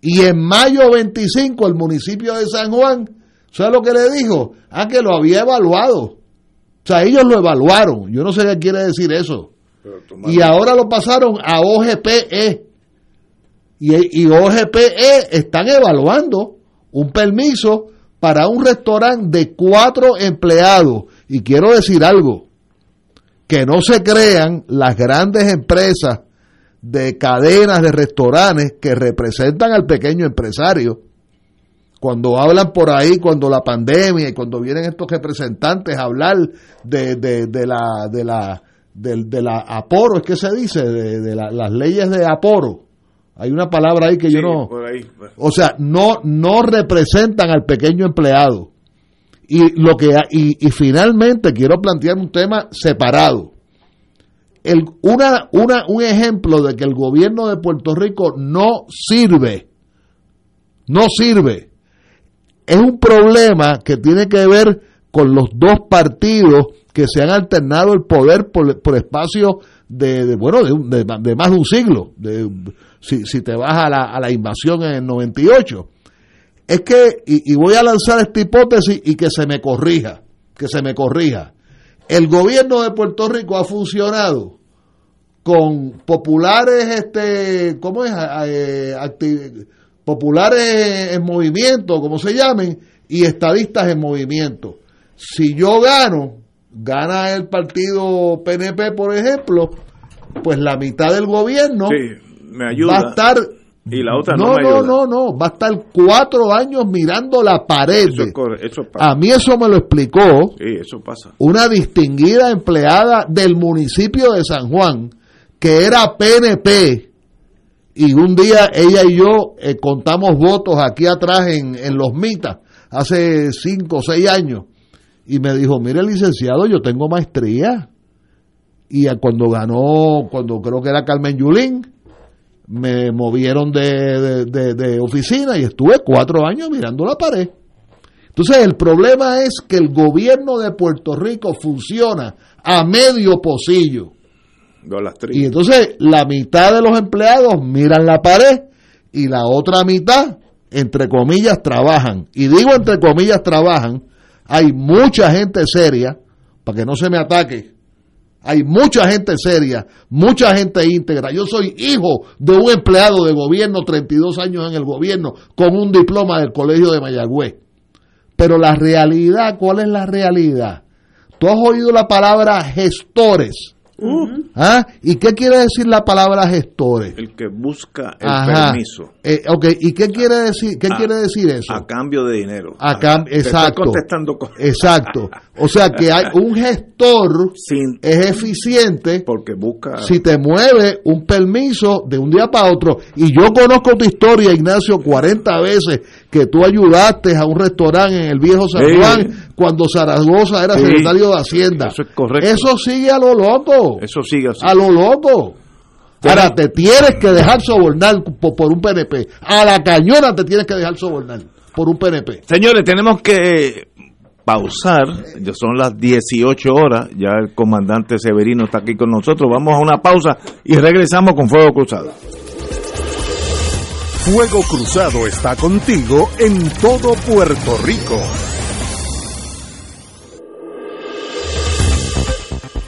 Y en mayo 25 el municipio de San Juan, ¿sabe lo que le dijo? Ah, que lo había evaluado. O sea, ellos lo evaluaron. Yo no sé qué quiere decir eso. Y ahora lo pasaron a OGPE. Y, y OGPE están evaluando un permiso para un restaurante de cuatro empleados. Y quiero decir algo, que no se crean las grandes empresas de cadenas de restaurantes que representan al pequeño empresario. Cuando hablan por ahí, cuando la pandemia y cuando vienen estos representantes a hablar de, de, la de la de, la aporo, es que se dice, de, las leyes de aporo. Hay una palabra ahí que yo no. Pues. O sea, no no representan al pequeño empleado. Y lo que y, y finalmente quiero plantear un tema separado. El, una, una, un ejemplo de que el gobierno de Puerto Rico no sirve, no sirve, es un problema que tiene que ver con los dos partidos que se han alternado el poder por, por espacio de, bueno de, de, más de un siglo. De, si, si te vas a la, a la invasión en el 98 es que y, y voy a lanzar esta hipótesis y que se me corrija que se me corrija el gobierno de Puerto Rico ha funcionado con populares, este, ¿cómo es? Eh, populares en movimiento, como se llamen, y estadistas en movimiento. Si yo gano, gana el partido PNP, por ejemplo, pues la mitad del gobierno va a estar y la otra no, no, no, no, va a estar cuatro años mirando la pared. a mí eso me lo explicó eso pasa. una distinguida empleada del municipio de San Juan que era PNP y un día ella y yo eh, contamos votos aquí atrás en, en Los Mitas hace cinco o seis años. Y me dijo, mire licenciado, yo tengo maestría y cuando ganó, cuando creo que era Carmen Yulín, me movieron de, oficina y estuve cuatro años mirando la pared. Entonces el problema es que el gobierno de Puerto Rico funciona a medio pocillo. Y entonces la mitad de los empleados miran la pared y la otra mitad, entre comillas, trabajan. Y digo entre comillas trabajan, hay mucha gente seria, para que no se me ataque, hay mucha gente seria, mucha gente íntegra. Yo soy hijo de un empleado de gobierno, 32 años en el gobierno, con un diploma del Colegio de Mayagüez. Pero la realidad, ¿cuál es la realidad? Tú has oído la palabra gestores. ¿Ah? ¿Y qué quiere decir la palabra gestores? El que busca el permiso. Eh, ok, ¿y qué quiere decir, qué quiere decir eso? A cambio de dinero. A exacto. contestando Exacto. O sea que hay un gestor es eficiente porque busca si te mueve un permiso de un día para otro. Y yo conozco tu historia, Ignacio, 40 veces que tú ayudaste a un restaurante en el viejo San Juan cuando Zaragoza era secretario de Hacienda. Eso es correcto. Eso sigue a lo loco. Eso sigue así. A lo loco. Ahora te tienes que dejar sobornar por, un PNP. A la cañona te tienes que dejar sobornar por un PNP. Señores, tenemos que pausar. Ya son las 18 horas. Ya el comandante Severino está aquí con nosotros. Vamos a una pausa y regresamos con Fuego Cruzado. Fuego Cruzado está contigo en todo Puerto Rico.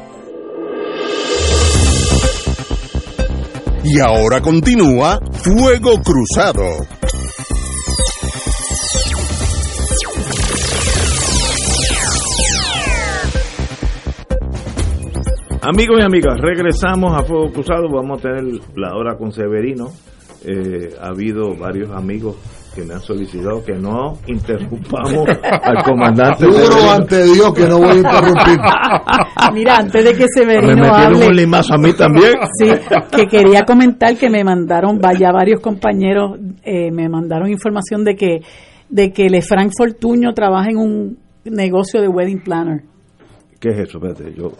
Y ahora continúa Fuego Cruzado. Amigos y amigas, regresamos a Fuego Cruzado. Vamos a tener la hora con Severino. Eh, ha habido varios amigos que me han solicitado que no interrumpamos al comandante. Juro ante Dios que no voy a interrumpir. Mira, antes de que Me Severino metieron hable, un limazo a mí también. sí, que quería comentar que me mandaron, vaya varios compañeros, eh, me mandaron información de que de que Lefranc Fortuño trabaja en un negocio de wedding planner, ¿Qué es eso? Espérate, yo.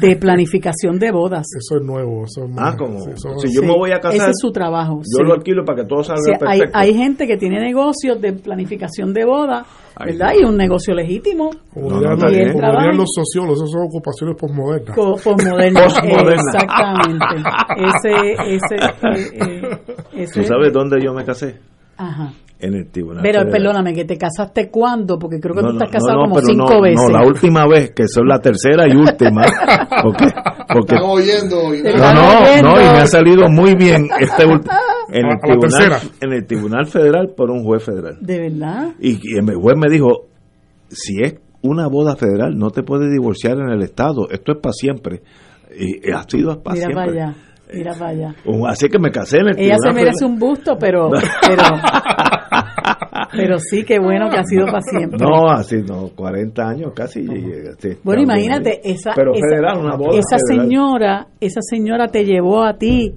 de planificación de bodas. Eso es nuevo. Eso es Ah, como. sí, eso- Si yo me voy a casar. Ese es su trabajo. Yo sí. lo alquilo para que todo salga Sí, hay, perfecto. hay gente que tiene negocios de planificación de boda, Ay, ¿verdad? Y un negocio legítimo. Como No, dirían no, dirían en- los sociólogos, esas son ocupaciones posmodernas. Co- Posmoderna. Posmoderna. Exactamente. Ese, ese, eh, eh, ese- ¿Tú sabes dónde yo me casé? Ajá. En el tribunal. Pero Federal. perdóname, que te casaste cuándo? Porque creo que No, tú estás casado no, no, como pero cinco no, veces. No, la última vez, que son la tercera y última. Porque, porque Están oyendo. y no, no, oyendo. no, y me ha salido muy bien este ulti- en A- el tribunal, en el tribunal federal por un juez federal. ¿De verdad? Y, y el juez me dijo, si es una boda federal, no te puedes divorciar en el estado, esto es para siempre. Y, y ha sido para Mira siempre. para allá. Mira para allá. Uh, Así que me casé en el Ella se merece federal. un busto, pero, pero, pero sí, qué bueno que ha sido para siempre. No, así no, 40 años casi. sí, Bueno, imagínate, esa, Pero esa, federal, una boda esa federal. señora, esa señora te llevó a ti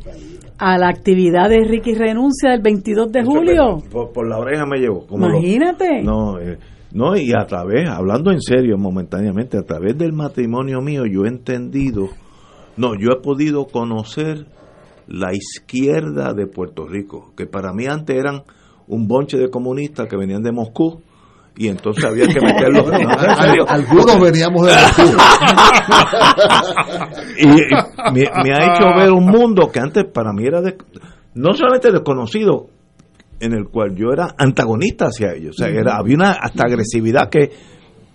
a la actividad de Ricky Renuncia del 22 de julio. Por, por la oreja me llevó. como lo- Imagínate. no, eh, no, y a través, hablando en serio momentáneamente, a través del matrimonio mío, yo he entendido, no, yo he podido conocer la izquierda de Puerto Rico, que para mí antes eran un bonche de comunistas que venían de Moscú, y entonces había que meterlos. no, en serio. Algunos veníamos de Moscú. y y me, me ha hecho ver un mundo que antes para mí era de, no solamente desconocido, en el cual yo era antagonista hacia ellos. O sea, era, había una hasta agresividad que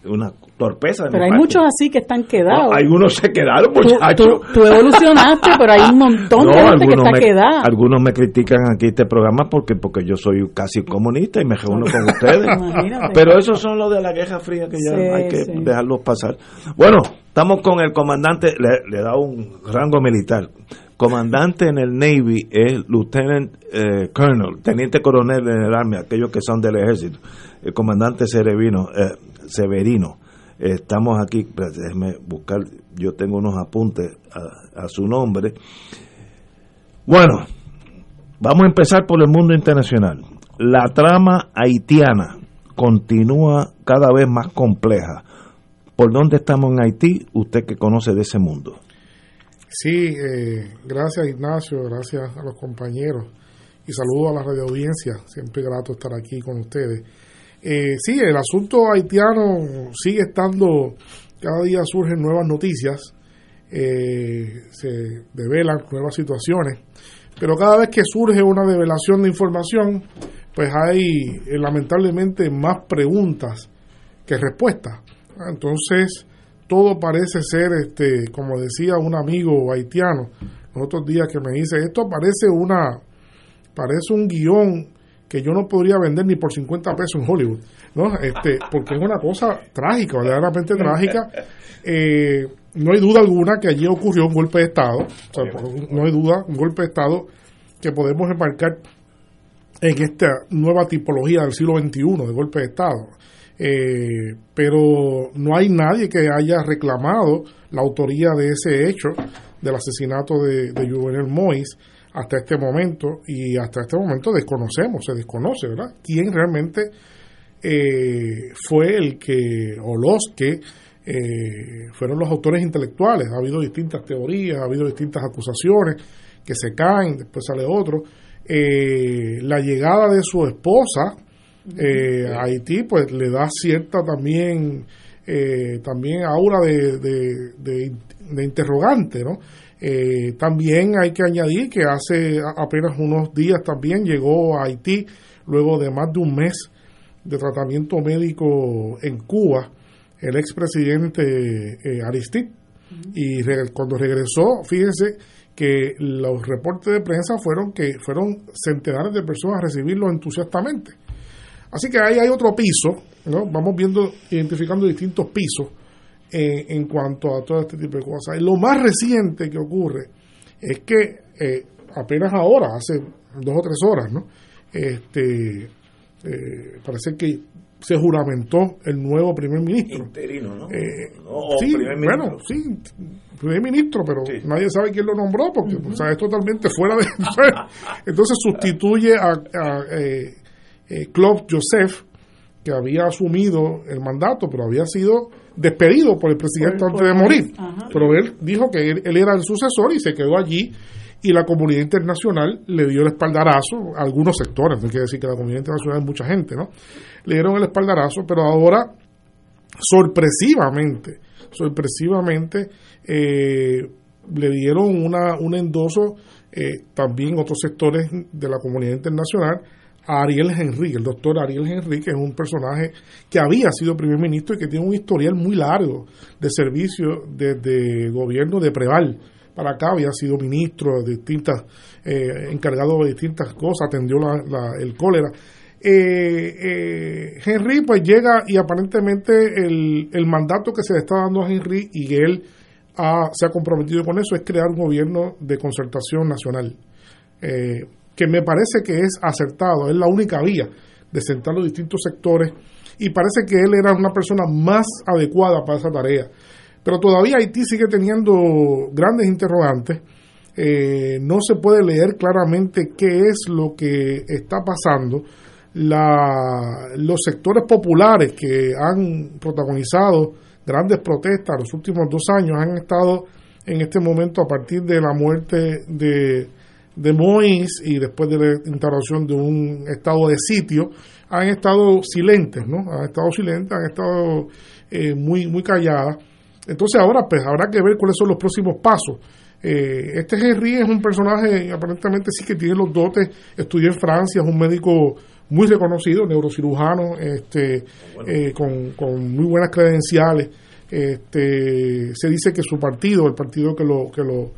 una torpeza. de Pero hay parte. muchos así que están quedados. No, algunos se quedaron, tú, muchachos. tú- tú evolucionaste, pero hay un montón de gente que está me, quedada. algunos me critican aquí este programa porque porque yo soy casi comunista y me reúno con ustedes. Imagínate. Pero eso son los de la Guerra Fría que ya Sí, hay que sí. dejarlos pasar. Bueno, estamos con el comandante, le, le da un rango militar. Comandante en el Navy es Lieutenant eh, Colonel, Teniente Coronel en el Army, aquellos que son del ejército. El comandante eh, Severino. Estamos aquí, espérate, déjeme buscar, yo tengo unos apuntes a, su nombre. Bueno, vamos a empezar por el mundo internacional. La trama haitiana continúa cada vez más compleja. ¿Por dónde estamos en Haití? Usted que conoce de ese mundo. Sí, eh, gracias Ignacio, gracias a los compañeros y saludo a la radio audiencia, siempre grato estar aquí con ustedes. Eh, sí, el asunto haitiano sigue estando, cada día surgen nuevas noticias, eh, se develan nuevas situaciones, pero cada vez que surge una develación de información, pues hay eh, lamentablemente más preguntas que respuestas. Entonces, todo parece ser, este, como decía un amigo haitiano los otros días que me dice, esto parece una, parece un guion que yo no podría vender ni por 50 pesos en Hollywood, ¿no? Este, porque es una cosa trágica, verdaderamente trágica. Eh, no hay duda alguna que allí ocurrió un golpe de Estado, no hay duda, un golpe de Estado que podemos embarcar en esta nueva tipología del siglo XXI de golpe de Estado. Eh, pero no hay nadie que haya reclamado la autoría de ese hecho del asesinato de, de Juvenel Mois hasta este momento y hasta este momento desconocemos, se desconoce, ¿verdad? ¿Quién realmente eh, fue el que o los que eh, fueron los autores intelectuales? Ha habido distintas teorías, ha habido distintas acusaciones que se caen, después sale otro. Eh, la llegada de su esposa a Haití, pues le da cierta también también aura de, de, de interrogante, ¿no? Eh, también hay que añadir que hace apenas unos días también llegó a Haití, luego de más de un mes de tratamiento médico en Cuba, el expresidente eh, Aristide. Y cuando regresó, fíjense que los reportes de prensa fueron que fueron centenares de personas a recibirlo entusiastamente. Así que ahí hay otro piso, ¿no? Vamos viendo, identificando distintos pisos en cuanto a todo este tipo de cosas. Y lo más reciente que ocurre es que eh, apenas ahora, hace dos o tres horas, ¿no? Este, eh, parece que se juramentó el nuevo primer ministro. Interino, ¿no? Eh, sí, bueno, sí, primer ministro, pero nadie sabe quién lo nombró porque es totalmente fuera de... Entonces sustituye a, a Claude Joseph, que había asumido el mandato, pero había sido despedido por el presidente antes de morir. Pero él dijo que él, era el sucesor y se quedó allí y la comunidad internacional le dio el espaldarazo a algunos sectores, no quiere decir que la comunidad internacional es mucha gente, ¿no? Le dieron el espaldarazo, pero ahora sorpresivamente, sorpresivamente eh, le dieron una, un endoso eh, también otros sectores de la comunidad internacional a Ariel Henry, el doctor Ariel Henry, que es un personaje que había sido primer ministro y que tiene un historial muy largo de servicio desde gobierno de Preval para acá, había sido ministro de distintas, eh, encargado de distintas cosas, atendió el cólera. Eh, eh, Henry pues llega y aparentemente el, el, mandato que se le está dando a Henry y que él se ha comprometido con eso es crear un gobierno de concertación nacional. Eh, que me parece que es acertado, es la única vía de sentar los distintos sectores y parece que él era una persona más adecuada para esa tarea. Pero todavía Haití sigue teniendo grandes interrogantes. Eh, no se puede leer claramente qué es lo que está pasando. La, los sectores populares que han protagonizado grandes protestas los últimos dos años han estado en este momento a partir de la muerte de de Mois y después de la instalación de un estado de sitio, han estado silentes, ¿no? Han estado silentes, han estado eh, muy, muy calladas. Entonces ahora pues habrá que ver cuáles son los próximos pasos. Eh, este Henry es un personaje, aparentemente sí que tiene los dotes, estudió en Francia, es un médico muy reconocido, neurocirujano, este, eh, con, con muy buenas credenciales. Este, se dice que su partido, el partido que lo, que lo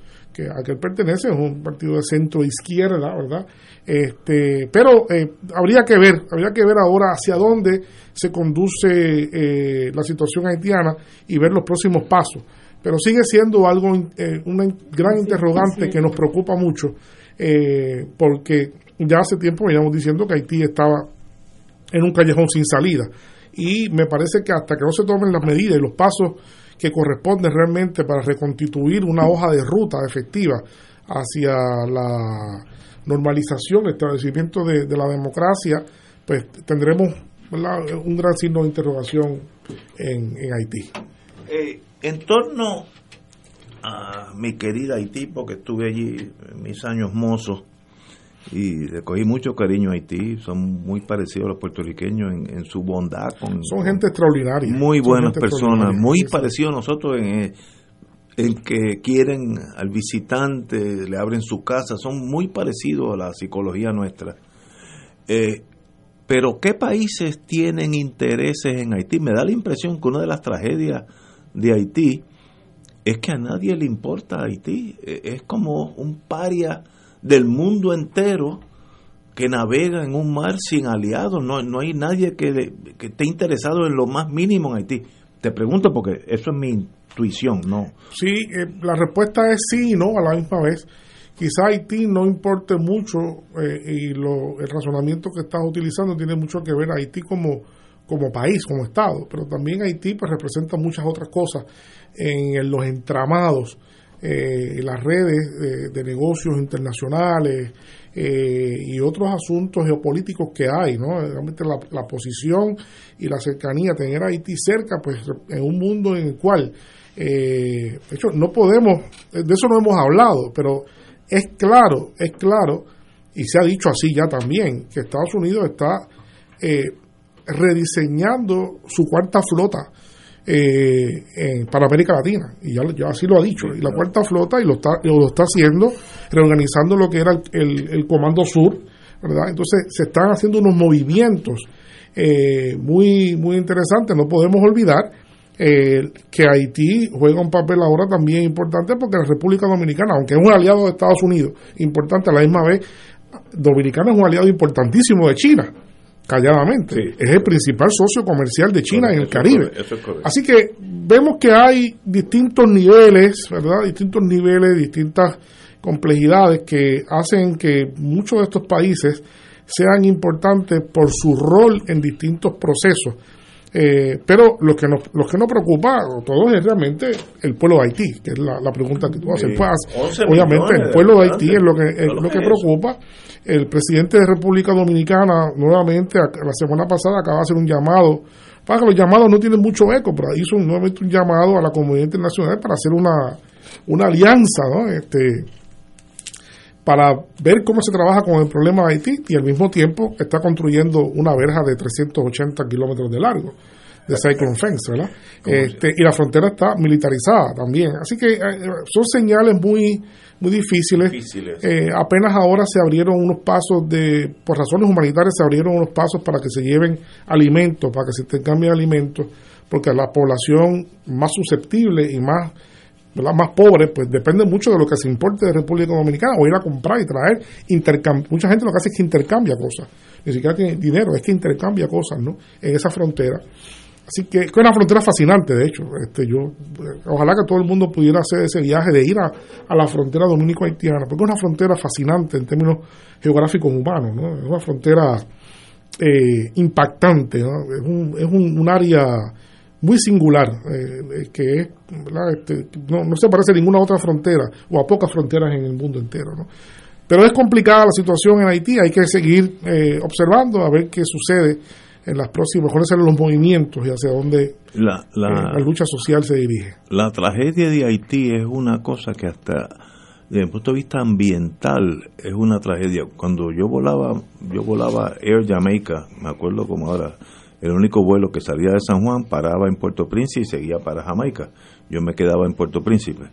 a que él pertenece, es un partido de centro izquierda, ¿verdad? Este, pero eh, habría que ver, habría que ver ahora hacia dónde se conduce eh, la situación haitiana y ver los próximos pasos. Pero sigue siendo algo, eh, una gran interrogante que nos preocupa mucho, porque ya hace tiempo veníamos diciendo que Haití estaba en un callejón sin salida. Y me parece que hasta que no se tomen las medidas y los pasos que corresponde realmente para reconstituir una hoja de ruta efectiva hacia la normalización, el establecimiento de, la democracia, pues tendremos un gran signo de interrogación en, Haití. Eh, en torno a mi querida Haití porque estuve allí en mis años mozos y le cogí mucho cariño a Haití, son muy parecidos a los puertorriqueños en, su bondad. Con, son gente extraordinaria. Muy buenas personas, muy parecidos a nosotros en, en que quieren al visitante, le abren su casa, son muy parecidos a la psicología nuestra. Eh, pero ¿qué países tienen intereses en Haití? Me da la impresión que una de las tragedias de Haití es que a nadie le importa Haití. E, es como un paria del mundo entero que navega en un mar sin aliados. No, no hay nadie que, que esté interesado en lo más mínimo en Haití. Te pregunto porque eso es mi intuición, ¿no? Sí, eh, la respuesta es sí y no a la misma vez. Quizá Haití no importe mucho eh, y lo, el razonamiento que estás utilizando tiene mucho que ver Haití como, como país, como Estado, pero también Haití pues representa muchas otras cosas en los entramados, eh, las redes de, negocios internacionales eh, y otros asuntos geopolíticos que hay, ¿no? Realmente la, la, posición y la cercanía, tener a Haití cerca, pues en un mundo en el cual, eh, de hecho, no podemos, de eso no hemos hablado, pero es claro, es claro, y se ha dicho así ya también, que Estados Unidos está eh, rediseñando su cuarta flota eh, para América Latina, y ya, así lo ha dicho, y la cuarta flota, y lo está, lo está haciendo, reorganizando lo que era el, Comando Sur, ¿verdad? Entonces se están haciendo unos movimientos eh, muy, muy interesantes, no podemos olvidar eh, que Haití juega un papel ahora también importante porque la República Dominicana, aunque es un aliado de Estados Unidos, importante a la misma vez, Dominicana es un aliado importantísimo de China, calladamente. Es el principal socio comercial de China en el Caribe. Así que vemos que hay distintos niveles, ¿verdad? Distintos niveles, distintas complejidades que hacen que muchos de estos países sean importantes por su rol en distintos procesos eh, pero lo que nos, lo que nos preocupa a todos es realmente el pueblo de Haití, que es la, pregunta que tú haces. Pues, obviamente, el pueblo de Haití es lo que, lo que preocupa. El presidente de República Dominicana, nuevamente, la semana pasada, acaba de hacer un llamado. Para que los llamados no tienen mucho eco, pero hizo nuevamente un llamado a la comunidad internacional para hacer una, una alianza, ¿no? Este, para ver cómo se trabaja con el problema de Haití y al mismo tiempo está construyendo una verja de 380 kilómetros de largo de Cyclone Fence, ¿verdad? Este, y la frontera está militarizada también. Así que eh, son señales muy muy difíciles. Eh, apenas ahora se abrieron unos pasos de, por razones humanitarias, se abrieron unos pasos para que se lleven alimentos, para que se intercambien alimentos, porque la población más susceptible y más más pobres, pues depende mucho de lo que se importe de República Dominicana o ir a comprar y traer. Mucha gente lo que hace es que intercambia cosas. Ni siquiera tiene dinero, es que intercambia cosas ¿no? en esa frontera. Así que es una frontera fascinante, de hecho. Este, yo, eh, ojalá que todo el mundo pudiera hacer ese viaje de ir a, la frontera dominico-haitiana, porque es una frontera fascinante en términos geográficos humanos. ¿no? Es una frontera eh, impactante, ¿no? es, un, es un área muy singular, eh, que es, este, no, no, se parece a ninguna otra frontera o a pocas fronteras en el mundo entero. ¿no? Pero es complicada la situación en Haití, hay que seguir eh, observando a ver qué sucede en las próximas, cuáles serán los movimientos y hacia dónde la, la, eh, lucha social se dirige. La tragedia de Haití es una cosa que hasta desde el punto de vista ambiental es una tragedia. Cuando yo volaba, yo volaba Air Jamaica, me acuerdo como ahora, el único vuelo que salía de San Juan paraba en Puerto Príncipe y seguía para Jamaica. Yo me quedaba en Puerto Príncipe.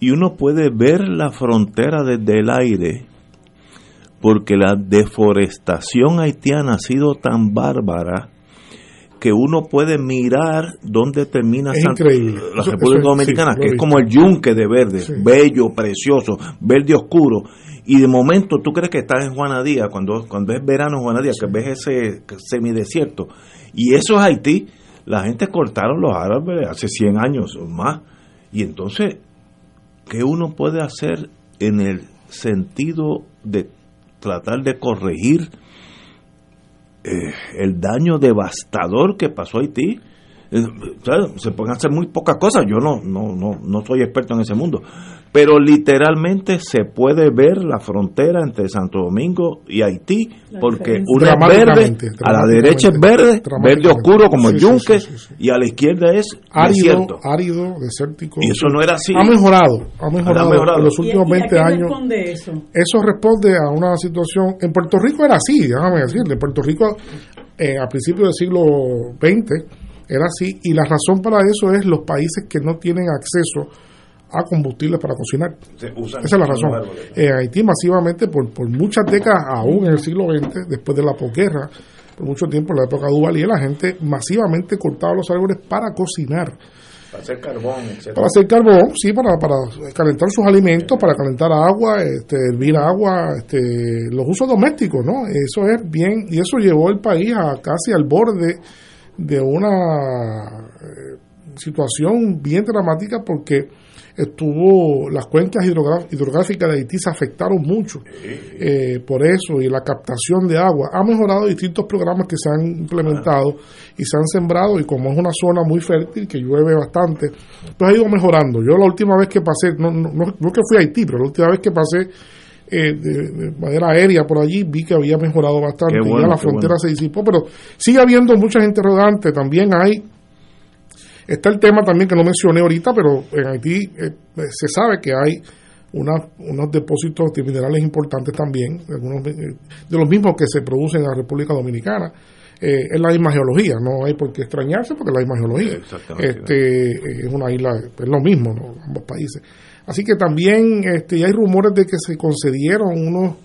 Y uno puede ver la frontera desde el aire porque la deforestación haitiana ha sido tan bárbara que uno puede mirar dónde termina la República Dominicana, que es como el yunque de verde, bello, precioso, verde oscuro, y de momento tú crees que estás en Juanadía, cuando, cuando es verano en Juanadía, que ves ese semidesierto, y eso es Haití, la gente cortaron los árabes hace 100 años o más, y entonces, ¿qué uno puede hacer en el sentido de tratar de corregir eh, el daño devastador que pasó a Haití? se pueden hacer muy pocas cosas. Yo no, no, no, no soy experto en ese mundo, pero literalmente se puede ver la frontera entre Santo Domingo y Haití, porque una es verde, a la derecha es verde, verde oscuro como el yunque, y a la izquierda es árido, árido, desértico. Y eso no era así. Ha mejorado, ha mejorado, en los últimos 20 años. Responde eso? eso responde a una situación, en Puerto Rico era así, déjame decirle, Puerto Rico eh, a principios del siglo XX era así, y la razón para eso es los países que no tienen acceso a combustibles para cocinar. Esa es la razón. En Haití masivamente por, por muchas décadas, aún en el siglo XX, después de la posguerra, por mucho tiempo, en la época de Duvalier, la gente masivamente cortaba los árboles para cocinar. Para hacer carbón, Para hacer carbón, sí, para, para calentar sus alimentos, para calentar agua, este, hervir agua, este, los usos domésticos, ¿no? Eso es bien, y eso llevó el país a casi al borde de una eh, situación bien dramática porque estuvo las cuencas hidrográficas de Haití se afectaron mucho eh, por eso y la captación de agua ha mejorado distintos programas que se han implementado y se han sembrado y como es una zona muy fértil que llueve bastante pues ha ido mejorando yo la última vez que pasé no, no, no, que fui a Haití pero la última vez que pasé eh, de, manera aérea por allí, vi que había mejorado bastante. ya la frontera se disipó, pero sigue habiendo mucha gente rodante. También hay Está el tema también que no mencioné ahorita, pero en Haití eh, eh, se sabe que hay unos depósitos de minerales importantes también, algunos de los mismos que se producen en la República Dominicana. Eh, es la misma geología, no hay por qué extrañarse porque es la misma geología. Este, es una isla, es lo mismo, ambos países. Así que también este, hay rumores de que se concedieron unos,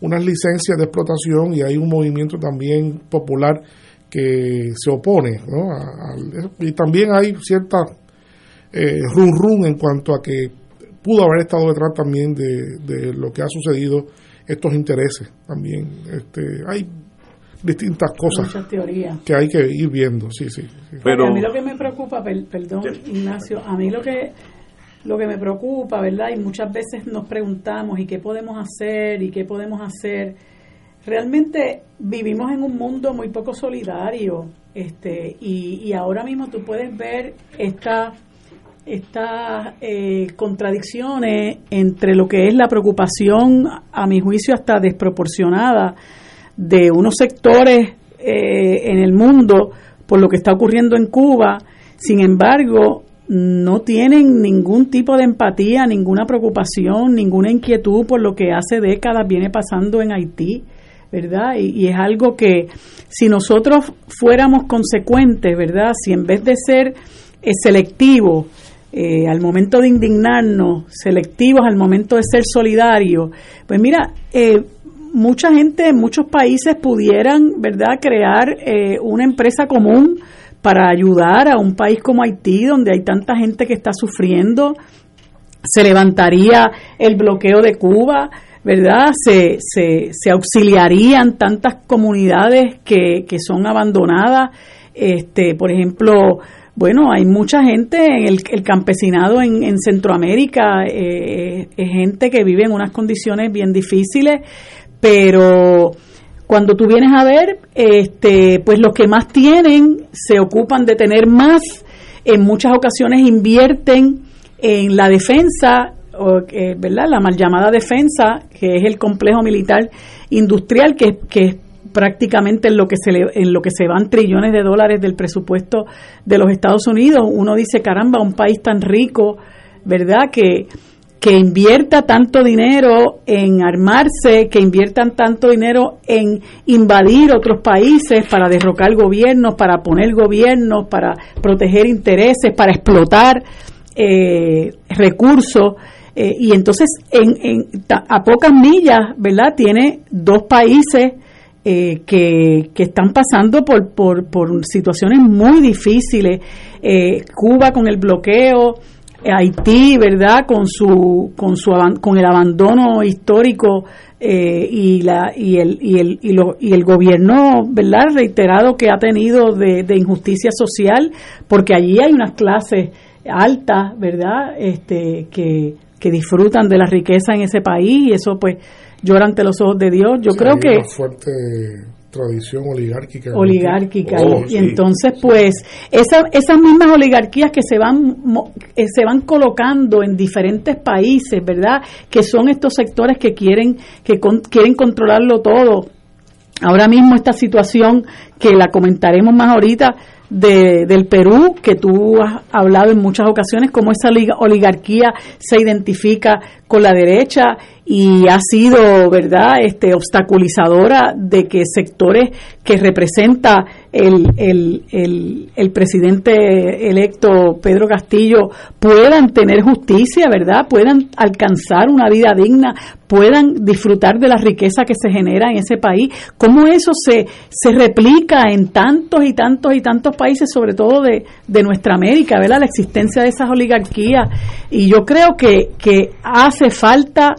unas licencias de explotación y hay un movimiento también popular que se opone, y también hay cierta eh, run run en cuanto a que pudo haber estado detrás también de, lo que ha sucedido estos intereses también este hay distintas cosas que hay que ir viendo sí sí, pero a mí lo que me preocupa perdón Ignacio a mí lo que lo que me preocupa verdad y muchas veces nos preguntamos y qué podemos hacer y qué podemos hacer realmente vivimos en un mundo muy poco solidario este y, ahora mismo tú puedes ver estas estas eh, contradicciones entre lo que es la preocupación a mi juicio hasta desproporcionada de unos sectores eh, en el mundo por lo que está ocurriendo en Cuba. Sin embargo no tienen ningún tipo de empatía, ninguna preocupación, ninguna inquietud por lo que hace décadas viene pasando en Haití ¿verdad? Y, es algo que si nosotros fuéramos consecuentes, ¿verdad? Si en vez de ser eh, selectivos eh, al momento de indignarnos, selectivos al momento de ser solidarios, pues mira, eh, mucha gente en muchos países pudieran, ¿verdad?, crear una empresa común para ayudar a un país como Haití, donde hay tanta gente que está sufriendo. Se levantaría el bloqueo de Cuba, ¿verdad? Se, se, se auxiliarían tantas comunidades que, que son abandonadas. Este, por ejemplo, bueno, hay mucha gente, en el, campesinado en, en Centroamérica eh, es gente que vive en unas condiciones bien difíciles, pero cuando tú vienes a ver, este, pues los que más tienen se ocupan de tener más, en muchas ocasiones invierten en la defensa ¿verdad? La mal llamada defensa, que es el complejo militar industrial, que, que es prácticamente en lo que se en lo que se van trillones de dólares del presupuesto de los Estados Unidos. Uno dice, caramba, un país tan rico, ¿verdad? Que, que invierta tanto dinero en armarse, que inviertan tanto dinero en invadir otros países para derrocar gobiernos, para poner gobiernos, para proteger intereses, para explotar eh, recursos eh, y entonces, en, a pocas millas, ¿verdad? Tiene dos países eh, que, que, están pasando por, por, por situaciones muy difíciles. Eh, Cuba con el bloqueo, Haití, ¿verdad? Con su, con su, con el abandono histórico y la y el y el y, lo, y el gobierno, ¿verdad? Reiterado que ha tenido de, de injusticia social, porque allí hay unas clases altas, ¿verdad? Este que que disfrutan de la riqueza en ese país y eso pues llora ante los ojos de Dios. Yo creo que... fuerte tradición oligárquica. Oligárquica. Oh, y, entonces, pues, esa, esas mismas oligarquías que se van, eh, se van colocando en diferentes países, ¿verdad? Que son estos sectores que quieren, que quieren controlarlo todo. Ahora mismo esta situación, que la comentaremos más ahorita, de, del Perú, que tú has hablado en muchas ocasiones, cómo esa oligarquía se identifica con la derecha y ha sido, ¿verdad?, este, obstaculizadora de que sectores que representa el, el, el, presidente electo Pedro Castillo puedan tener justicia, ¿verdad?, puedan alcanzar una vida digna, puedan disfrutar de la riqueza que se genera en ese país. ¿Cómo eso se, se replica en tantos y tantos y tantos países, sobre todo de, de nuestra América, ¿verdad?, la existencia de esas oligarquías. Y yo creo que, que hace falta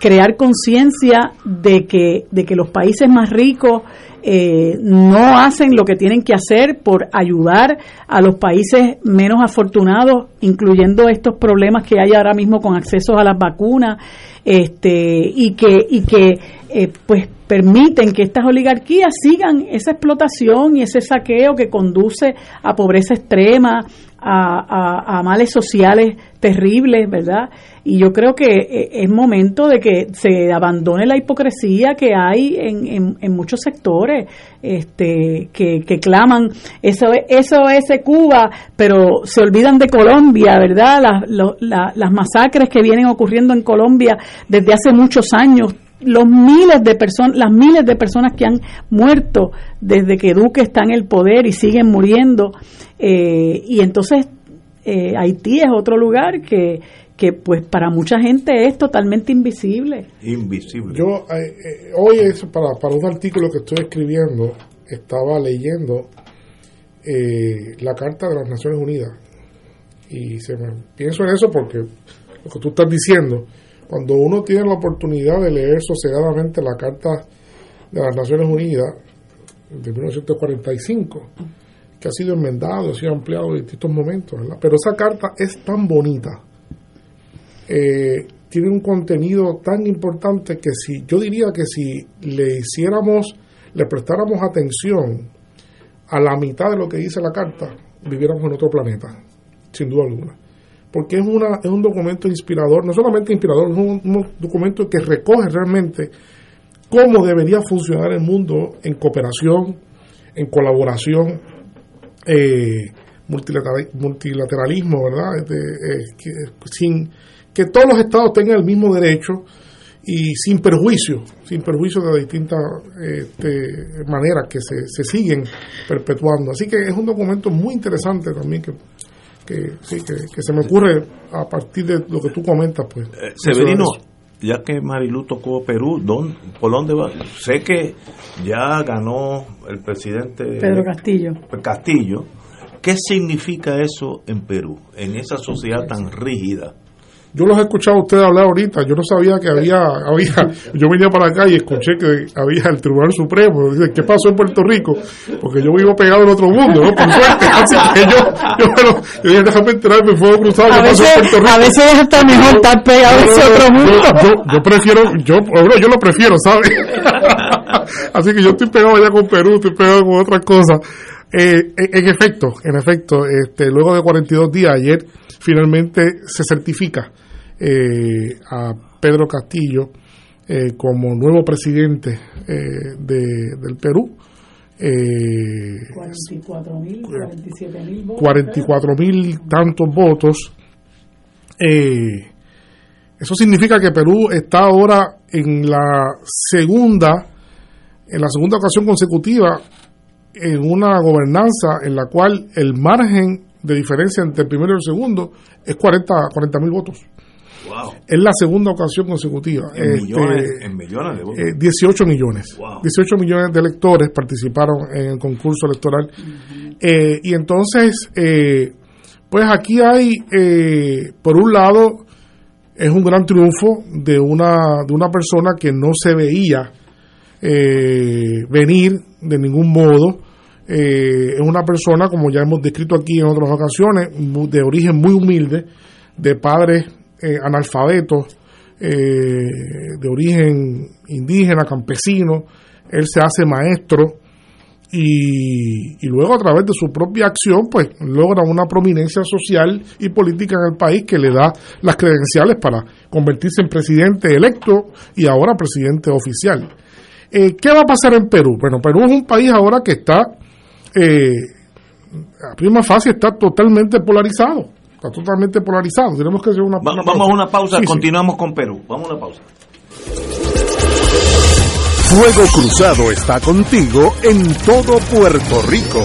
crear conciencia de que, de que los países más ricos eh, no hacen lo que tienen que hacer por ayudar a los países menos afortunados, incluyendo estos problemas que hay ahora mismo con acceso a las vacunas, este, y que, y que eh, pues permiten que estas oligarquías sigan esa explotación y ese saqueo que conduce a pobreza extrema, a, a, males sociales terribles, ¿verdad? Y yo creo que eh, es momento de que se abandone la hipocresía que hay en, en, muchos sectores este, que, que claman eso, eso es Cuba, pero se olvidan de Colombia, ¿verdad? Las, las masacres que vienen ocurriendo en Colombia desde hace muchos años los miles de personas, las miles de personas que han muerto desde que Duque está en el poder y siguen muriendo, eh, y entonces eh, Haití es otro lugar que, que pues para mucha gente es totalmente invisible. Invisible. Yo eh, hoy es para, para un artículo que estoy escribiendo, estaba leyendo la Carta de las Naciones Unidas y se me, pienso en eso porque lo que tú estás diciendo, cuando uno tiene la oportunidad de leer sosegadamente la Carta de las Naciones Unidas de 1945, que ha sido enmendado, ha sido ampliado en distintos momentos, pero esa carta es tan bonita, eh, tiene un contenido tan importante que si yo diría que si le hiciéramos, le prestáramos atención a la mitad de lo que dice la carta, viviéramos en otro planeta, sin duda alguna porque es, una, es un documento inspirador, no solamente inspirador, es un, documento que recoge realmente cómo debería funcionar el mundo en cooperación, en colaboración, eh, multilateralismo, ¿verdad? Este, eh, que, sin que todos los estados tengan el mismo derecho y sin perjuicio, sin perjuicio de distintas este, maneras que se, se siguen perpetuando. Así que es un documento muy interesante también que que, sí, que, se me ocurre a partir de lo que tú comentas. pues eh, Severino, ya que Marilu tocó Perú, ¿dónde, ¿por dónde va? Sé que ya ganó el presidente Pedro Castillo. Castillo. ¿Qué significa eso en Perú, en esa sociedad tan rígida? Yo los he escuchado a ustedes hablar ahorita, yo no sabía que había, había, yo venía para acá y escuché que había el Tribunal Supremo, dice, ¿qué pasó en Puerto Rico? Porque yo vivo pegado en otro mundo, ¿no? Por suerte, así que yo, yo, bueno, yo dije, déjame enterarme, fue cruzado, ¿qué pasó en Puerto Rico? A veces es hasta mejor estar pegado en ese otro mundo. Yo, yo, prefiero, yo, yo lo prefiero, ¿sabes? así que yo estoy pegado allá con Perú, estoy pegado con otras cosas. Eh, en efecto, en efecto, este, luego de 42 días, ayer finalmente se certifica eh, a Pedro Castillo eh, como nuevo presidente eh, de, del Perú. 44 mil, 47 mil votos. 44 mil tantos votos. eso significa que Perú está ahora en la segunda, en la segunda ocasión consecutiva en una gobernanza en la cual el margen de diferencia entre el primero y el segundo es 40 mil votos. Es la segunda ocasión consecutiva. En, este, millones, en millones de votos. 18 eh, millones. 18 millones de electores participaron en el concurso electoral. Eh, y entonces, eh, pues aquí hay, por un lado, es un gran triunfo de una, de una persona que no se veía venir de ningún modo. es una persona, como ya hemos descrito aquí en otras ocasiones, de origen muy humilde, de padres eh, analfabetos, de origen indígena, campesino, él se hace maestro y, luego a través de su propia acción pues logra una prominencia social y política en el país que le da las credenciales para convertirse en presidente electo y ahora presidente oficial. Eh, ¿Qué va a pasar en Perú? Bueno, Perú es un país ahora que está, eh, a prima fase, está totalmente polarizado. Está totalmente polarizado. Tenemos que hacer una, vamos, a una pausa, continuamos con Perú. Vamos a una pausa. Fuego Cruzado está contigo en todo Puerto Rico.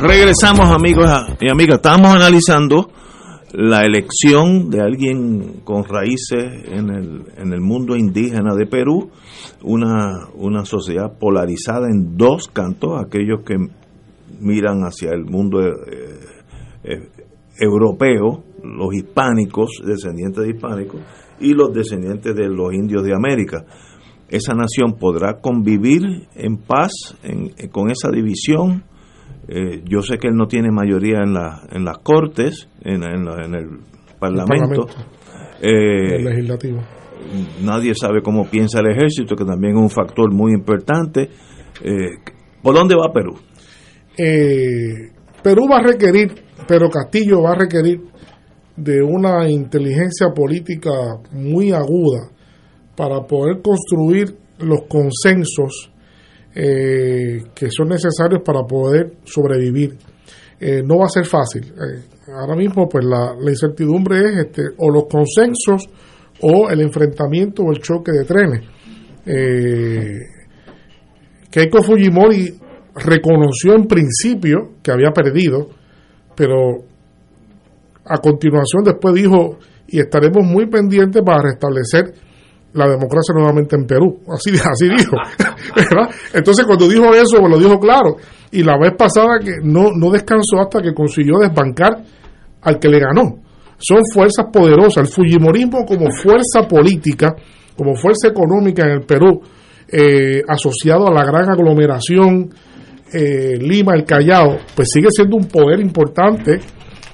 Regresamos amigos y amigas, estamos analizando la elección de alguien con raíces en el, en el mundo indígena de Perú, una, una sociedad polarizada en dos cantos, aquellos que miran hacia el mundo eh, eh, europeo, los hispánicos, descendientes de hispánicos, y los descendientes de los indios de América. Esa nación podrá convivir en paz con esa división eh, yo sé que él no tiene mayoría en, la, en las cortes, en, en, el Parlamento. El eh, legislativo. Nadie sabe cómo piensa el ejército, que también es un factor muy importante. Eh, ¿Por dónde va Perú? Perú va a requerir, pero Castillo va a requerir de una inteligencia política muy aguda para poder construir los consensos eh, que son necesarios para poder sobrevivir. Eh, no va a ser fácil. Eh, ahora mismo, pues la, incertidumbre es este, o los consensos o el enfrentamiento o el choque de trenes. Keiko Fujimori reconoció en principio que había perdido, pero a continuación después dijo, y estaremos muy pendientes para restablecer la democracia nuevamente en Perú. Así, dijo. Entonces, cuando dijo eso, pues lo dijo claro. Y la vez pasada que no, no descansó hasta que consiguió desbancar al que le ganó. Son fuerzas poderosas. El Fujimorismo como fuerza política, como fuerza económica en el Perú, eh, asociado a la gran aglomeración eh, Lima, el Callao, pues sigue siendo un poder importante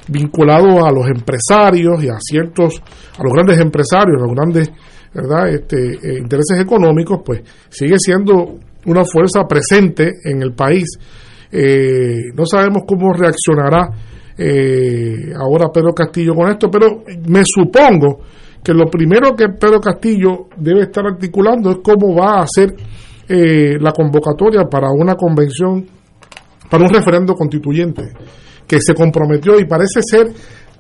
vinculado a los empresarios y a ciertos, a los grandes empresarios, a los grandes ¿verdad? Este, eh, intereses económicos, pues sigue siendo una fuerza presente en el país. Eh, no sabemos cómo reaccionará eh, ahora Pedro Castillo con esto, pero me supongo que lo primero que Pedro Castillo debe estar articulando es cómo va a hacer eh, la convocatoria para una convención, para un referendo constituyente, que se comprometió y parece ser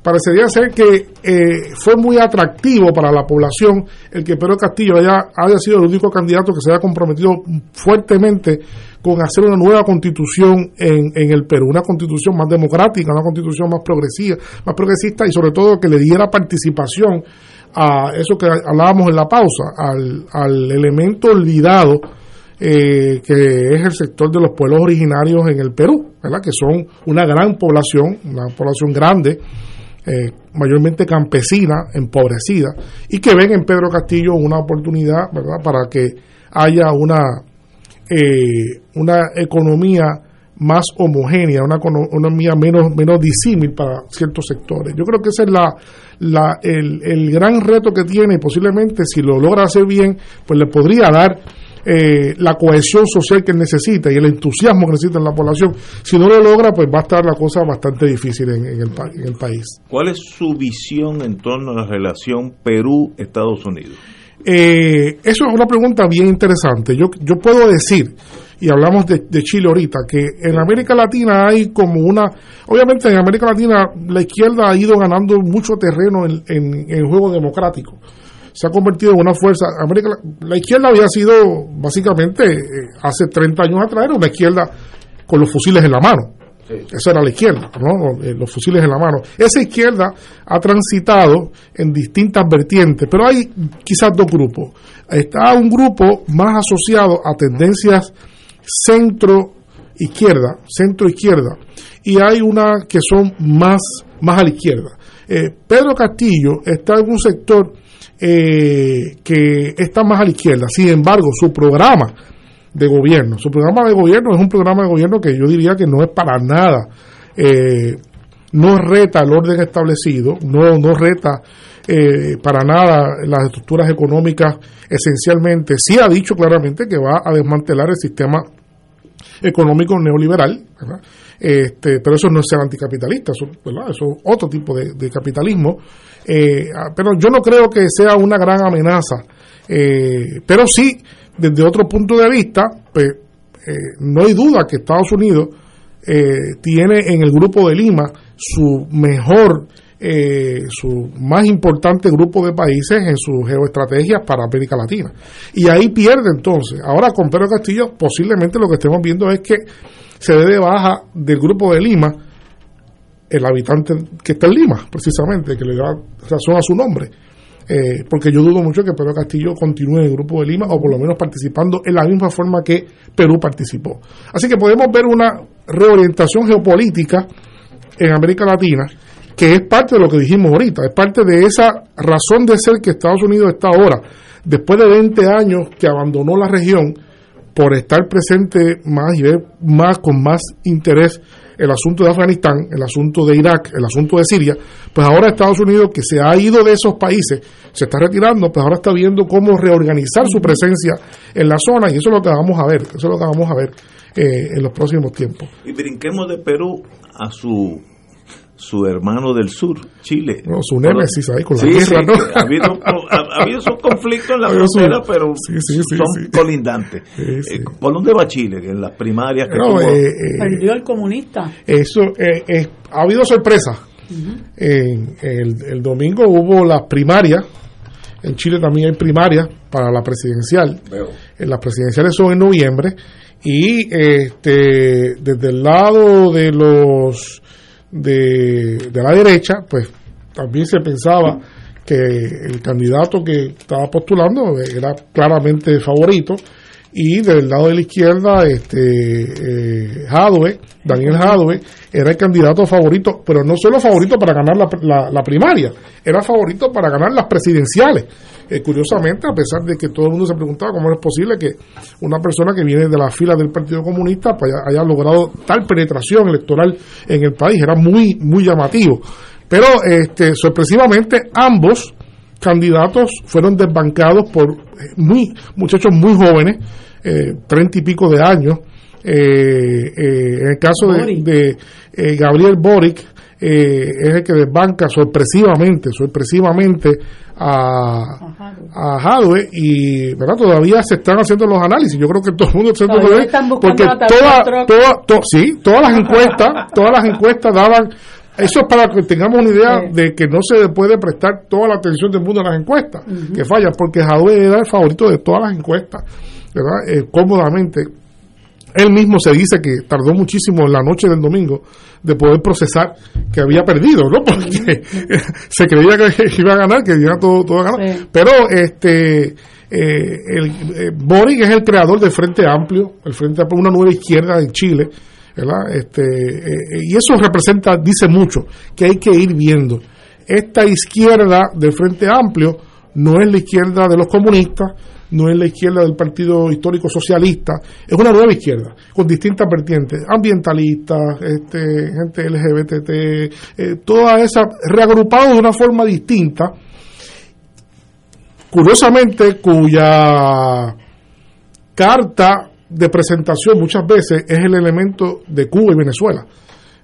parecería ser que eh, fue muy atractivo para la población el que Pedro Castillo haya, haya sido el único candidato que se haya comprometido fuertemente con hacer una nueva constitución en, en el Perú, una constitución más democrática, una constitución más progresiva, más progresista y sobre todo que le diera participación a eso que hablábamos en la pausa, al, al elemento olvidado eh, que es el sector de los pueblos originarios en el Perú, ¿verdad? que son una gran población, una población grande, eh, mayormente campesina, empobrecida, y que ven en Pedro Castillo una oportunidad ¿verdad? para que haya una, eh, una economía más homogénea, una economía menos, menos disímil para ciertos sectores. Yo creo que ese es la, la, el, el gran reto que tiene posiblemente si lo logra hacer bien, pues le podría dar eh, la cohesión social que necesita y el entusiasmo que necesita en la población. Si no lo logra, pues va a estar la cosa bastante difícil en, el, en el país. ¿Cuál es su visión en torno a la relación Perú-Estados Unidos? Eh, eso es una pregunta bien interesante. Yo, yo puedo decir, y hablamos de, Chile ahorita, que en América Latina hay como una, obviamente en América Latina la izquierda ha ido ganando mucho terreno en, en el juego democrático se ha convertido en una fuerza. América, la izquierda había sido, básicamente, eh, hace 30 años atrás, era una izquierda con los fusiles en la mano. Esa era la izquierda, ¿no? Eh, los fusiles en la mano. Esa izquierda ha transitado en distintas vertientes, pero hay quizás dos grupos. Está un grupo más asociado a tendencias centro-izquierda, centro-izquierda, y hay una que son más, más a la izquierda. Eh, Pedro Castillo está en un sector eh, que está más a la izquierda. Sin embargo, su programa de gobierno, su programa de gobierno es un programa de gobierno que yo diría que no es para nada, eh, no reta el orden establecido, no, no reta eh, para nada las estructuras económicas esencialmente. Sí ha dicho claramente que va a desmantelar el sistema económico neoliberal, Este, pero eso no es ser anticapitalista, eso, es otro tipo de capitalismo. Eh, ah, pero yo no creo que sea una gran amenaza. Eh, pero sí, desde otro punto de vista, pues eh, no hay duda que Estados Unidos tiene en el grupo de Lima su mejor, su más importante grupo de países en sus geoestrategias para América Latina. Y ahí pierde entonces. Ahora con Pedro Castillo posiblemente lo que estemos viendo es que se dé de baja del grupo de Lima el habitante que está en Lima, precisamente, que le da razón a su nombre. Eh, porque yo dudo mucho que Pedro Castillo continúe en el grupo de Lima o por lo menos participando en la misma forma que Perú participó. Así que podemos ver una reorientación geopolítica en América Latina que es parte de lo que dijimos ahorita, es parte de esa razón de ser que Estados Unidos está ahora, después de 20 años que abandonó la región por estar presente más y ver más con más interés el asunto de Afganistán, el asunto de Irak, el asunto de Siria, pues ahora Estados Unidos, que se ha ido de esos países, se está retirando, pues ahora está viendo cómo reorganizar su presencia en la zona y eso es lo que vamos a ver, eso es lo que vamos a ver eh, en los próximos tiempos. Y brinquemos de Perú a su su hermano del sur, Chile. No, su némesis ahí con la guerra, ¿no? ha, habido, ha, habido esos conflictos en la frontera, pero son colindantes. Eh, ¿Por dónde va Chile? En las primarias que no, eh, eh, Perdió el comunista. Eso, ha habido sorpresa. el, el domingo hubo las primarias. En Chile también hay primarias para la presidencial. Las presidenciales son en noviembre. Y este desde el lado de los de, la derecha, pues también se pensaba que el candidato que estaba postulando era claramente favorito. Y del lado de la izquierda este eh, Daniel Jadwe era el candidato favorito pero no solo favorito para ganar la, la, primaria era favorito para ganar las presidenciales eh, curiosamente a pesar de que todo el mundo se preguntaba cómo es posible que una persona que viene de la fila del Partido Comunista pues, haya, logrado tal penetración electoral en el país era muy muy llamativo pero este sorpresivamente ambos candidatos fueron desbancados por eh, muy muchachos muy jóvenes, eh, treinta y pico de años. Eh, en el caso de, Gabriel Boric, eh, es el que desbanca sorpresivamente, sorpresivamente a, a Hadwe y ¿verdad? todavía se están haciendo los análisis. Yo creo que todo el mundo se porque toda, toda, sí, todas las encuestas, todas las encuestas daban eso es para que tengamos una idea de que no se puede prestar toda la atención del mundo a las encuestas, que fallan, porque Jadwe era el favorito de todas las encuestas, ¿verdad? Eh, cómodamente. Él mismo se dice que tardó muchísimo en la noche del domingo de poder procesar que había perdido, ¿no? Porque se creía que iba a ganar, que iba todo, todo a ganar. Pero este eh, el, eh, Boric es el creador del Frente Amplio, el Frente Amplio, una nueva izquierda en Chile, este, eh, y eso representa, dice mucho, que hay que ir viendo. Esta izquierda del Frente Amplio no es la izquierda de los comunistas, no es la izquierda del Partido Histórico Socialista, es una nueva izquierda, con distintas vertientes, ambientalistas, este, gente LGBT, eh, toda esa, reagrupados de una forma distinta, curiosamente, cuya carta de presentación muchas veces es el elemento de Cuba y Venezuela.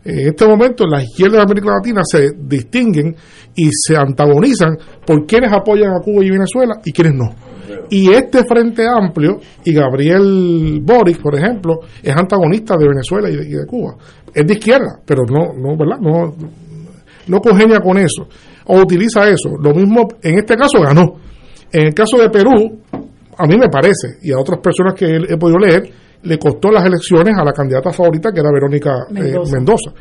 En este momento las izquierdas de América Latina se distinguen y se antagonizan por quienes apoyan a Cuba y Venezuela y quienes no. Y este Frente Amplio y Gabriel Boric, por ejemplo, es antagonista de Venezuela y de, Cuba. Es de izquierda, pero no, no, ¿verdad? No, no congenia con eso. O utiliza eso. Lo mismo, en este caso ganó. En el caso de Perú, a mí me parece, y a otras personas que he, podido leer, le costó las elecciones a la candidata favorita, que era Verónica eh, Mendoza.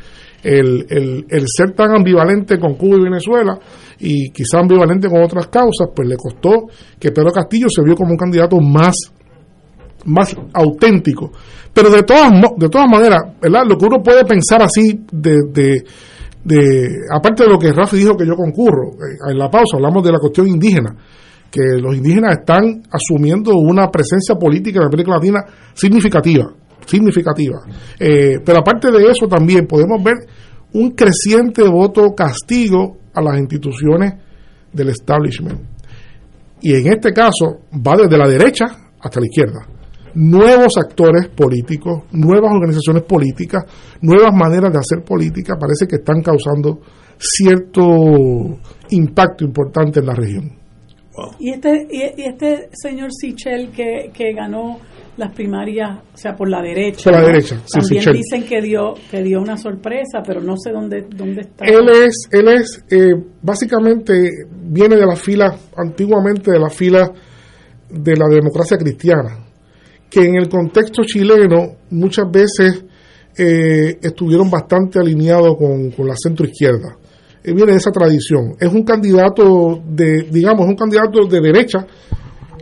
El, el, ser tan ambivalente con Cuba y Venezuela y quizá ambivalente con otras causas, pues le costó que Pedro Castillo se vio como un candidato más, más auténtico. Pero de todas, de todas maneras, ¿verdad? lo que uno puede pensar así de, de, aparte de lo que Rafa dijo que yo concurro, eh, en la pausa hablamos de la cuestión indígena que los indígenas están asumiendo una presencia política en América Latina significativa, significativa. Eh, pero aparte de eso también podemos ver un creciente voto castigo a las instituciones del establishment. Y en este caso va desde la derecha hasta la izquierda. Nuevos actores políticos, nuevas organizaciones políticas, nuevas maneras de hacer política parece que están causando cierto impacto importante en la región. Y este y, este señor Sichel que, que ganó las primarias, o sea, por la derecha. Por la derecha, También dicen que dio que dio una sorpresa, pero no sé dónde dónde está. Él es él es eh, básicamente viene de la fila antiguamente de la fila de la democracia cristiana, que en el contexto chileno muchas veces eh, estuvieron bastante alineados con, con la centro izquierda viene de esa tradición. Es un candidato de, digamos, un candidato de derecha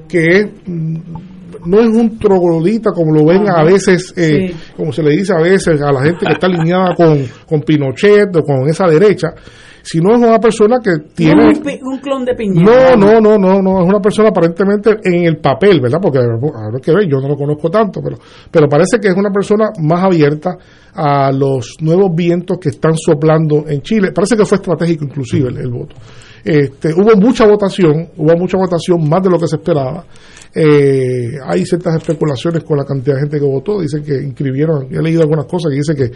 que mm, no es un troglodita como lo ven a veces, eh, como se le dice a veces a la gente que está alineada con, con Pinochet o con esa derecha, sino es una persona que tiene... un, clon de Piñera. No, no, no, no, no, es una persona aparentemente en el papel, ¿verdad? Porque ahora que ver, yo no lo conozco tanto, pero, pero parece que es una persona más abierta a los nuevos vientos que están soplando en Chile. Parece que fue estratégico inclusive el, voto. Este, hubo mucha votación, hubo mucha votación, más de lo que se esperaba. Eh, hay ciertas especulaciones con la cantidad de gente que votó. Dicen que inscribieron, he leído algunas cosas que dice que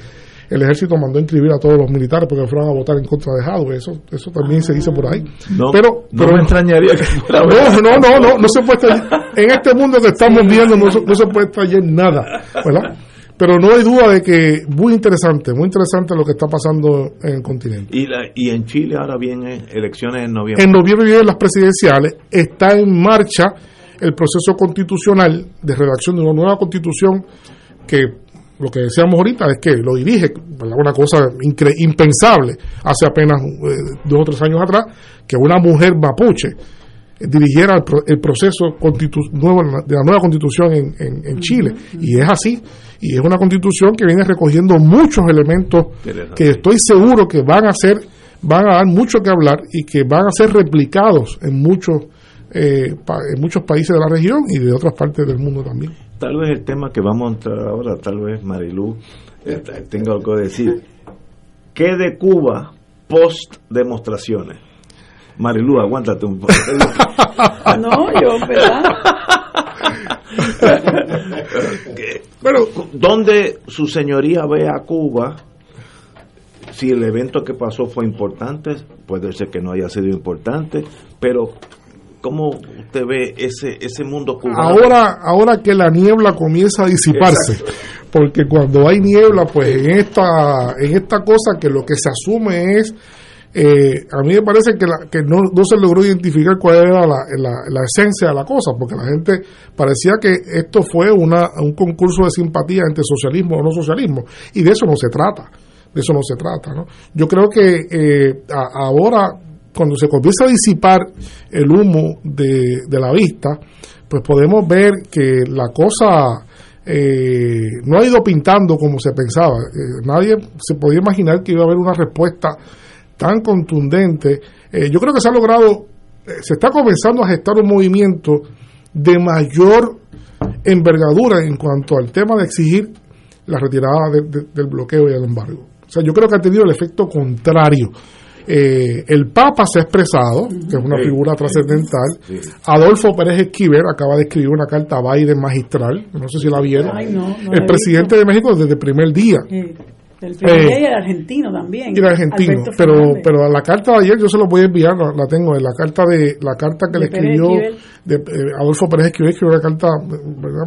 el ejército mandó a inscribir a todos los militares porque fueron a votar en contra de Jadwe. Eso, eso también se dice por ahí. No, pero, no me extrañaría que fuera No, no, no, no, no se puede estar, En este mundo que estamos viendo no, no se puede extrañar nada. ¿Verdad? Pero no hay duda de que muy interesante, muy interesante lo que está pasando en el continente. Y, la, y en Chile ahora vienen elecciones en noviembre. En noviembre vienen las presidenciales. Está en marcha el proceso constitucional de redacción de una nueva constitución que lo que decíamos ahorita es que lo dirige, una cosa impensable hace apenas eh, dos o tres años atrás, que una mujer mapuche eh, dirigiera el, proceso nuevo de la nueva constitución en, Chile. Y es así. Y es una constitución que viene recogiendo muchos elementos que estoy seguro que van a ser, van a dar mucho que hablar y que van a ser replicados en muchos, eh, en muchos países de la región y de otras partes del mundo también tal vez el tema que vamos a entrar ahora, tal vez Marilú eh, tenga algo que decir. ¿Qué de Cuba post demostraciones? Marilú, aguántate un poco. no, yo, ¿verdad? bueno, ¿dónde su señoría ve a Cuba si el evento que pasó fue importante, puede ser que no haya sido importante, pero ¿cómo usted ve ese ese mundo cubano? Ahora, ahora que la niebla comienza a disiparse, porque cuando hay niebla, pues en esta, en esta cosa que lo que se asume es eh, a mí me parece que, que no, no, se logró identificar cuál era la, la, esencia de la cosa, porque la gente parecía que esto fue una, un concurso de simpatía entre socialismo o no socialismo, y de eso no se trata, de eso no se trata. ¿no? Yo creo que eh, ahora, cuando se comienza a disipar el humo de, de la vista, pues podemos ver que la cosa eh, no ha ido pintando como se pensaba. nadie se podía imaginar que iba a haber una respuesta tan contundente. Eh, yo creo que se ha logrado, eh, se está comenzando a gestar un movimiento de mayor envergadura en cuanto al tema de exigir la retirada del bloqueo y el embargo. O sea, yo creo que ha tenido el efecto contrario. Eh, el Papa se ha expresado, que es una figura trascendental. Adolfo Pérez Esquivel acaba de escribir una carta a Biden magistral, no sé si la vieron. el presidente de México desde el primer día. El primer eh, y el argentino también. el argentino, pero pero la carta de ayer yo se lo voy a enviar, la, tengo, en la carta de la carta que le escribió de, eh, Adolfo Pérez Esquivel, escribió una carta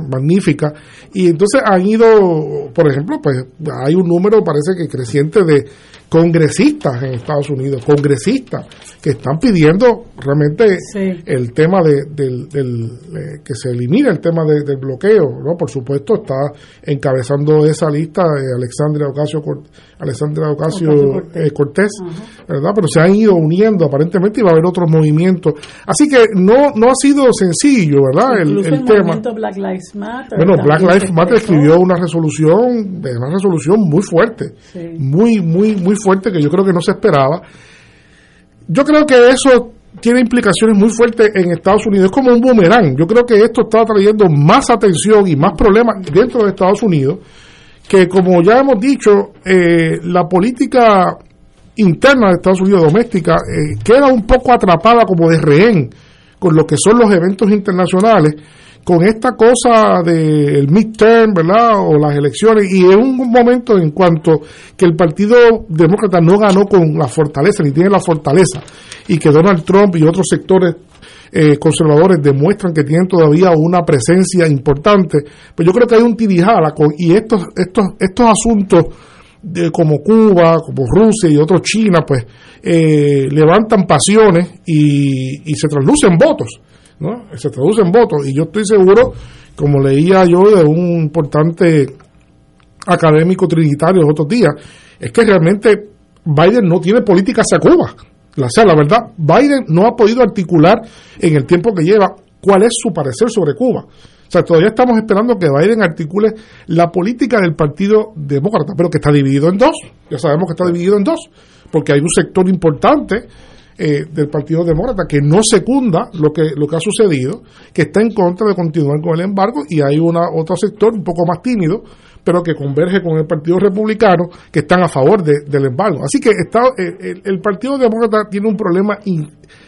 magnífica. Y entonces han ido, por ejemplo, pues hay un número, parece que creciente de congresistas en Estados Unidos, congresistas que están pidiendo realmente el tema de, del, eh, que se elimine el tema del bloqueo, ¿no? Por supuesto está encabezando esa lista de Alexandria Ocasio, Alexandria Ocasio, Cortés, eh, ¿verdad? Pero se han ido uniendo aparentemente y va a haber otros movimientos. Así que no no ha sido sencillo, ¿verdad? el, el, tema. Black Lives Matter. Bueno, Black Lives Matter escribió una resolución, una resolución muy fuerte, muy muy muy fuerte que yo creo que no se esperaba. Yo creo que eso tiene implicaciones muy fuertes en Estados Unidos. Es como un boomerang. Yo creo que esto está trayendo más atención y más problemas dentro de Estados Unidos, que como ya hemos dicho, eh, la política interna de Estados Unidos, doméstica, eh, queda un poco atrapada como de rehén con lo que son los eventos internacionales con esta cosa del midterm, ¿verdad? O las elecciones, y en un momento en cuanto que el Partido Demócrata no ganó con la fortaleza, ni tiene la fortaleza, y que Donald Trump y otros sectores eh, conservadores demuestran que tienen todavía una presencia importante, pues yo creo que hay un tirijala con, y estos, estos, estos asuntos de, como Cuba, como Rusia y otros China, pues eh, levantan pasiones y, y se traslucen votos. ¿no? Se traduce en votos. Y yo estoy seguro, como leía yo de un importante académico trinitario los otros días, es que realmente Biden no tiene política hacia Cuba. La, sea, la verdad, Biden no ha podido articular en el tiempo que lleva cuál es su parecer sobre Cuba. O sea, todavía estamos esperando que Biden articule la política del Partido Demócrata, pero que está dividido en dos. Ya sabemos que está dividido en dos, porque hay un sector importante eh, del Partido Demócrata que no secunda lo que lo que ha sucedido, que está en contra de continuar con el embargo y hay una otro sector un poco más tímido, pero que converge con el Partido Republicano que están a favor del embargo. Así que está, eh, el, Partido Demócrata tiene un problema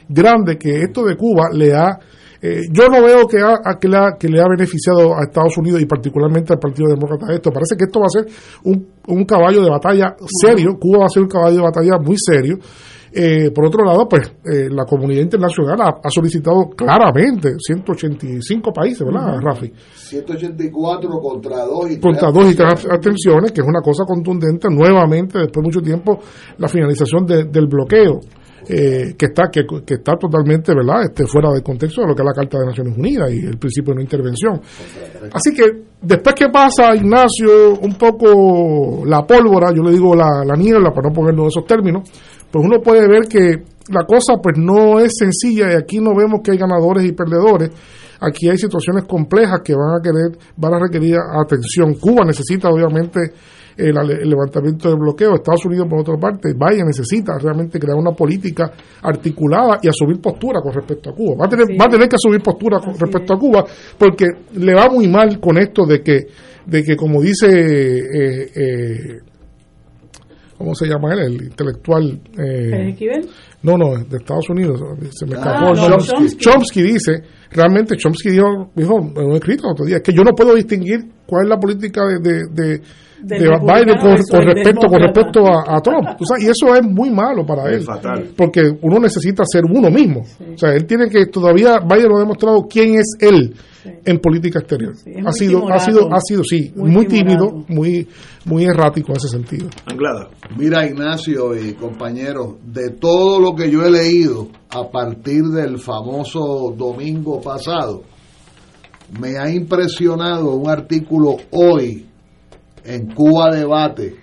grande que esto de Cuba le ha eh, yo no veo que, que, le ha, que le ha beneficiado a Estados Unidos y particularmente al Partido Demócrata esto. Parece que esto va a ser un, un caballo de batalla serio. Cuba va a ser un caballo de batalla muy serio. Eh, por otro lado, pues eh, la comunidad internacional ha, solicitado claramente 185 países, ¿verdad, Rafi? 184 contra dos y contra dos y tres abstenciones, que es una cosa contundente nuevamente después de mucho tiempo la finalización del bloqueo. Eh, que está que, que, está totalmente verdad este fuera de contexto de lo que es la Carta de Naciones Unidas y el principio de no intervención así que después que pasa Ignacio un poco la pólvora yo le digo la, la niebla para no ponernos esos términos pues uno puede ver que la cosa pues no es sencilla y aquí no vemos que hay ganadores y perdedores. Aquí hay situaciones complejas que van a querer, van a requerir atención. Cuba necesita obviamente el, levantamiento del bloqueo. Estados Unidos, por otra parte, vaya, necesita realmente crear una política articulada y asumir postura con respecto a Cuba. Va a tener, va a tener que asumir postura con respecto a Cuba porque le va muy mal con esto de que, de que como dice eh, eh, ¿cómo se llama él? El intelectual. Eh, no, no, de Estados Unidos. Se me Ah, escapó. no, Chomsky. Chomsky. Chomsky dice, realmente Chomsky dijo, dijo en un escrito el otro día, que yo no puedo distinguir cuál es la política de, de, de, Biden con, respecto, con respecto a, a Trump. O sea, y eso es muy malo para él. fatal. Porque uno necesita ser uno mismo. O sea, él tiene que, todavía Biden no ha demostrado quién es él en política exterior. ha sido, ha sido, ha sido, sí, Muy tímido, muy, muy errático en ese sentido. Anglada. Mira, Ignacio y compañeros, de todo lo que yo he leído a partir del famoso domingo pasado, me ha impresionado un artículo hoy en Cuba Debate,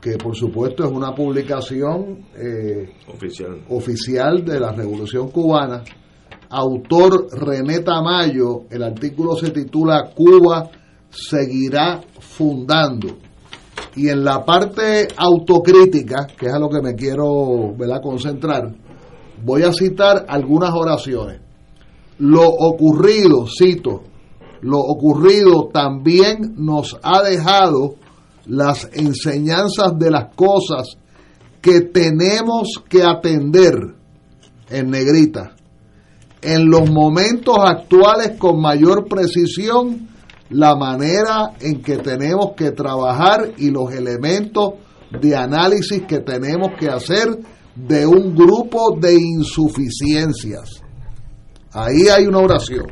que por supuesto es una publicación eh, Oficial. oficial de la Revolución Cubana, autor René Tamayo, el artículo se titula Cuba seguirá fundando. Y en la parte autocrítica, que es a lo que me quiero concentrar, voy a citar algunas oraciones. Lo ocurrido, cito, lo ocurrido también nos ha dejado las enseñanzas de las cosas que tenemos que atender en negrita en los momentos actuales con mayor precisión la manera en que tenemos que trabajar y los elementos de análisis que tenemos que hacer de un grupo de insuficiencias. Ahí hay una oración.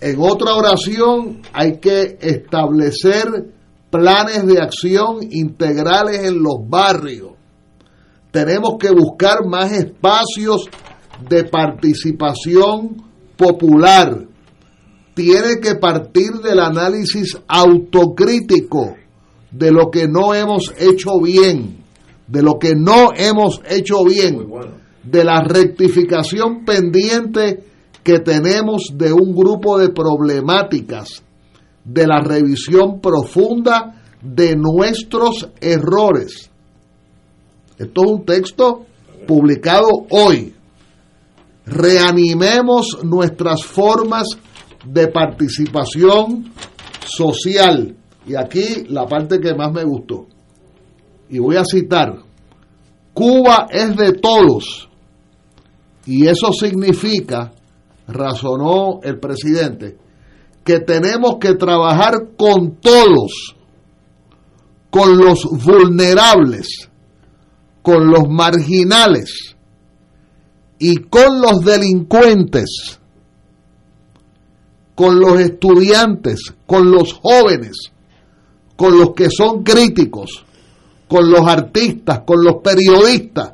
En otra oración hay que establecer planes de acción integrales en los barrios. Tenemos que buscar más espacios de participación popular. Tiene que partir del análisis autocrítico de lo que no hemos hecho bien, de lo que no hemos hecho bien, de la rectificación pendiente que tenemos de un grupo de problemáticas, de la revisión profunda de nuestros errores. Esto es un texto publicado hoy. Reanimemos nuestras formas de participación social. Y aquí la parte que más me gustó. Y voy a citar, Cuba es de todos. Y eso significa, razonó el presidente, que tenemos que trabajar con todos, con los vulnerables, con los marginales y con los delincuentes, con los estudiantes, con los jóvenes, con los que son críticos, con los artistas, con los periodistas,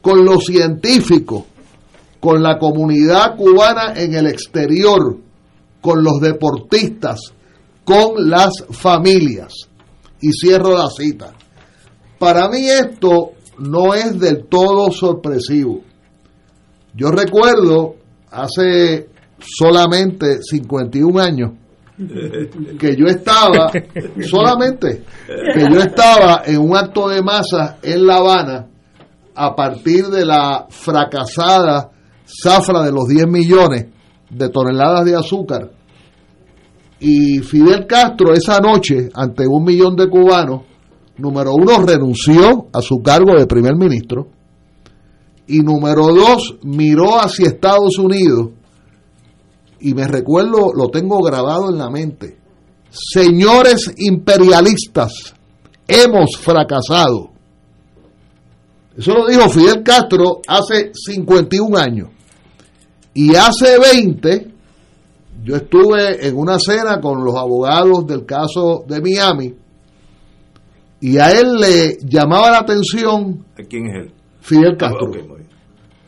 con los científicos, con la comunidad cubana en el exterior, con los deportistas, con las familias. Y cierro la cita. Para mí esto no es del todo sorpresivo. Yo recuerdo hace solamente 51 años que yo estaba, solamente, que yo estaba en un acto de masa en La Habana a partir de la fracasada zafra de los 10 millones de toneladas de azúcar. Y Fidel Castro esa noche, ante un millón de cubanos, número uno, renunció a su cargo de primer ministro. Y número dos, miró hacia Estados Unidos. Y me recuerdo, lo tengo grabado en la mente. Señores imperialistas, hemos fracasado. Eso lo dijo Fidel Castro hace 51 años. Y hace 20, yo estuve en una cena con los abogados del caso de Miami y a él le llamaba la atención ¿Quién es él? Fidel Castro. Ok, muy bien.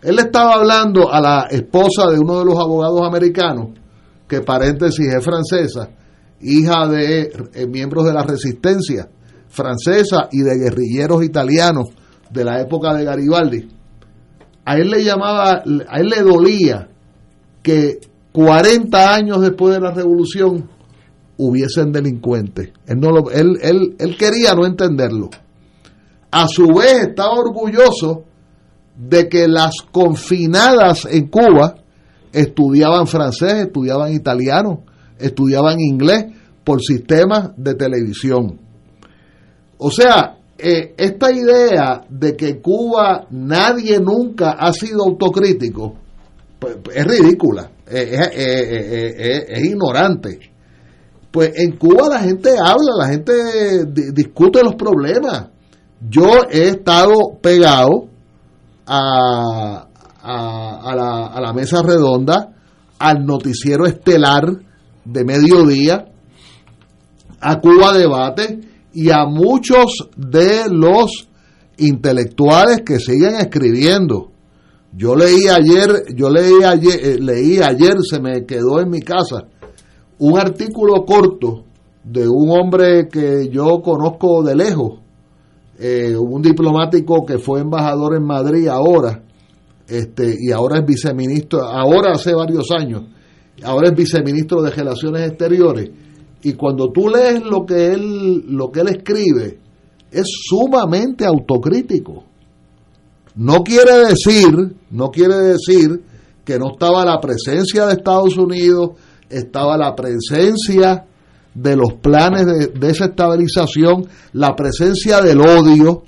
Él le estaba hablando a la esposa de uno de los abogados americanos, que paréntesis es francesa, hija de eh, miembros de la resistencia francesa y de guerrilleros italianos de la época de Garibaldi. A él le llamaba, a él le dolía que 40 años después de la revolución hubiesen delincuentes. Él, no lo, él, él, él quería no entenderlo. A su vez estaba orgulloso de que las confinadas en Cuba estudiaban francés, estudiaban italiano, estudiaban inglés por sistemas de televisión. O sea, eh, esta idea de que Cuba nadie nunca ha sido autocrítico pues, es ridícula, es, ignorante. Pues en Cuba la gente habla, la gente discute los problemas. Yo he estado pegado a, a, la, a la mesa redonda, al noticiero estelar de mediodía, a Cuba Debate y a muchos de los intelectuales que siguen escribiendo. Yo leí ayer, yo leí ayer, eh, leí ayer, se me quedó en mi casa, un artículo corto de un hombre que yo conozco de lejos, eh, un diplomático que fue embajador en Madrid ahora, este, y ahora es viceministro, ahora hace varios años, ahora es viceministro de Relaciones Exteriores, y cuando tú lees lo que él, lo que él escribe, es sumamente autocrítico. No quiere decir, no quiere decir que no estaba la presencia de Estados Unidos, estaba la presencia de los planes de desestabilización, la presencia del odio,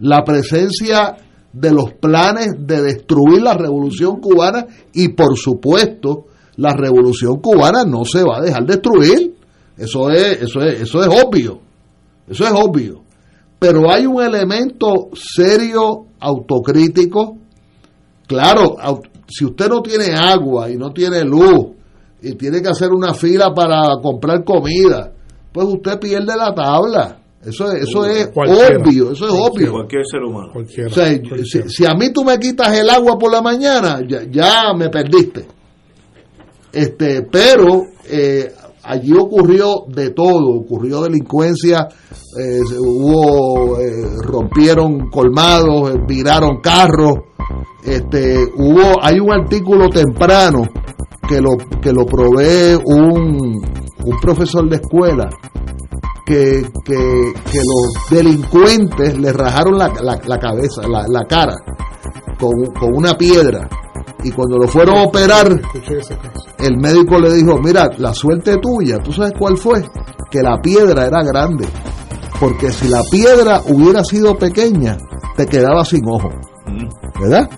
la presencia de los planes de destruir la revolución cubana y por supuesto la revolución cubana no se va a dejar destruir. Eso es, eso es, eso es obvio. Eso es obvio. Pero hay un elemento serio autocrítico. Claro, si usted no tiene agua y no tiene luz y tiene que hacer una fila para comprar comida, pues usted pierde la tabla. Eso es, eso es obvio, eso es obvio. Cualquier ser humano. Si, a mí tú me quitas el agua por la mañana, ya, ya me perdiste. Este, pero eh, allí ocurrió de todo, ocurrió delincuencia, eh, hubo, eh, rompieron colmados, eh, viraron carros, este, hubo, hay un artículo temprano que lo, que lo provee un, un profesor de escuela, que, que, los delincuentes le rajaron la, la, cabeza, la, la cara, con, con una piedra y cuando lo fueron a operar, el médico le dijo, mira, la suerte tuya, ¿tú sabes cuál fue? Que la piedra era grande. Porque si la piedra hubiera sido pequeña, te quedaba sin ojo. ¿Verdad?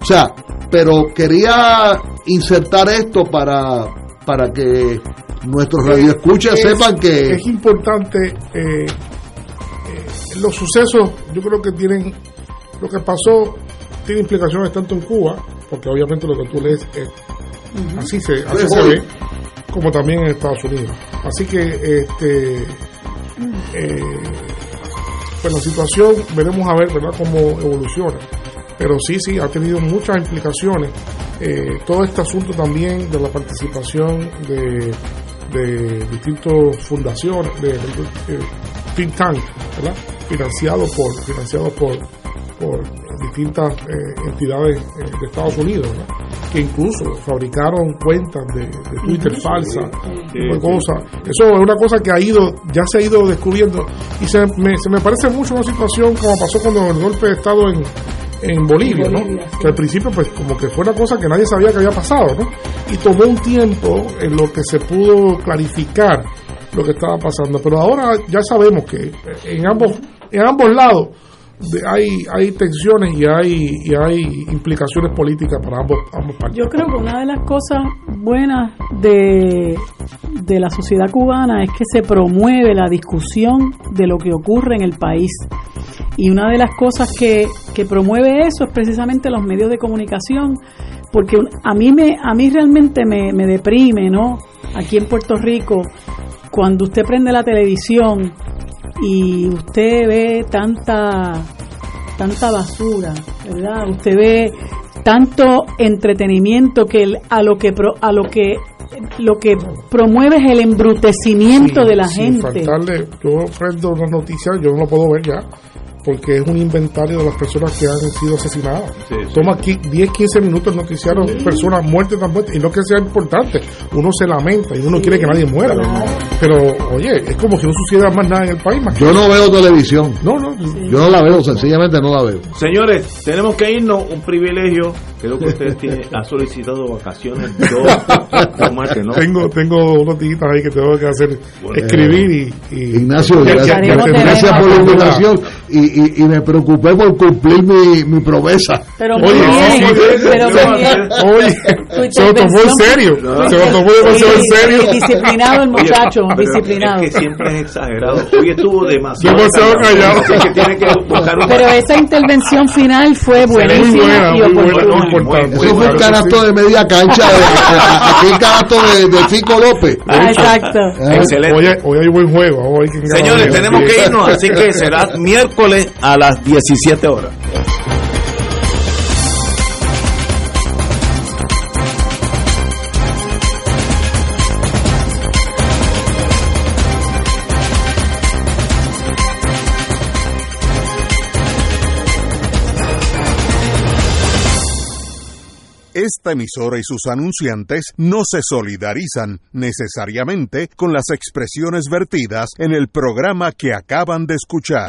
O sea, pero quería insertar esto para, para que nuestros radioescuchas sepan que... Es importante, eh, eh, los sucesos, yo creo que tienen, lo que pasó tiene implicaciones tanto en Cuba porque obviamente lo que tú lees es, así, se, así se ve, como también en Estados Unidos. Así que, este, eh, pues la situación, veremos a ver, ¿verdad?, cómo evoluciona. Pero sí, sí, ha tenido muchas implicaciones. Eh, todo este asunto también de la participación de, de distintas fundaciones, de, think tank, ¿verdad? Financiado por, financiado por por distintas eh, entidades eh, de Estados Unidos, que incluso fabricaron cuentas de, Twitter falsas, cosas. Eso es una cosa que ha ido, ya se ha ido descubriendo y se me, se me parece mucho una situación como pasó cuando el golpe de Estado en, en Bolivia, ¿no? Que al principio pues como que fue una cosa que nadie sabía que había pasado, ¿no? Y tomó un tiempo en lo que se pudo clarificar lo que estaba pasando, pero ahora ya sabemos que en ambos en ambos lados hay, hay tensiones y hay, y hay implicaciones políticas para ambos, ambos países. Yo creo que una de las cosas buenas de, de la sociedad cubana es que se promueve la discusión de lo que ocurre en el país. Y una de las cosas que, que promueve eso es precisamente los medios de comunicación, porque a mí, me, a mí realmente me, me deprime, ¿no? Aquí en Puerto Rico, cuando usted prende la televisión y usted ve tanta tanta basura, ¿verdad? Usted ve tanto entretenimiento que a lo que a lo que lo que promueve es el embrutecimiento de la gente. yo prendo una noticia, yo no lo puedo ver ya, porque es un inventario de las personas que han sido asesinadas. Toma aquí 10, 15 minutos el noticiario, personas muertas, tan muertas, y no que sea importante, uno se lamenta y uno quiere que nadie muera. Pero, oye, es como si no sucediera más nada en el país. yo no veo televisión. No, no. Yo no la veo, sencillamente no la veo. Señores, tenemos que irnos, un privilegio. Creo que usted tiene, ha solicitado vacaciones ¿no? Tengo, tengo unos días ahí que tengo que hacer, escribir y, Ignacio, gracias, por la invitación y, y, me preocupé por cumplir mi, mi promesa. Pero oye, bien, pero oye, se lo tomó en serio, se lo tomó demasiado en serio. Disciplinado el muchacho, disciplinado. Es que siempre es exagerado. Hoy estuvo demasiado, demasiado callado. pero esa intervención final fue buenísima y oportuna. Eso fue un canasto de media cancha, aquí el canasto de, de Fico López. Ah, exacto. Excelente. Hoy, hoy hay buen juego. Hoy Señores, tenemos que irnos, así que será a las 17 horas. Esta emisora y sus anunciantes no se solidarizan necesariamente con las expresiones vertidas en el programa que acaban de escuchar.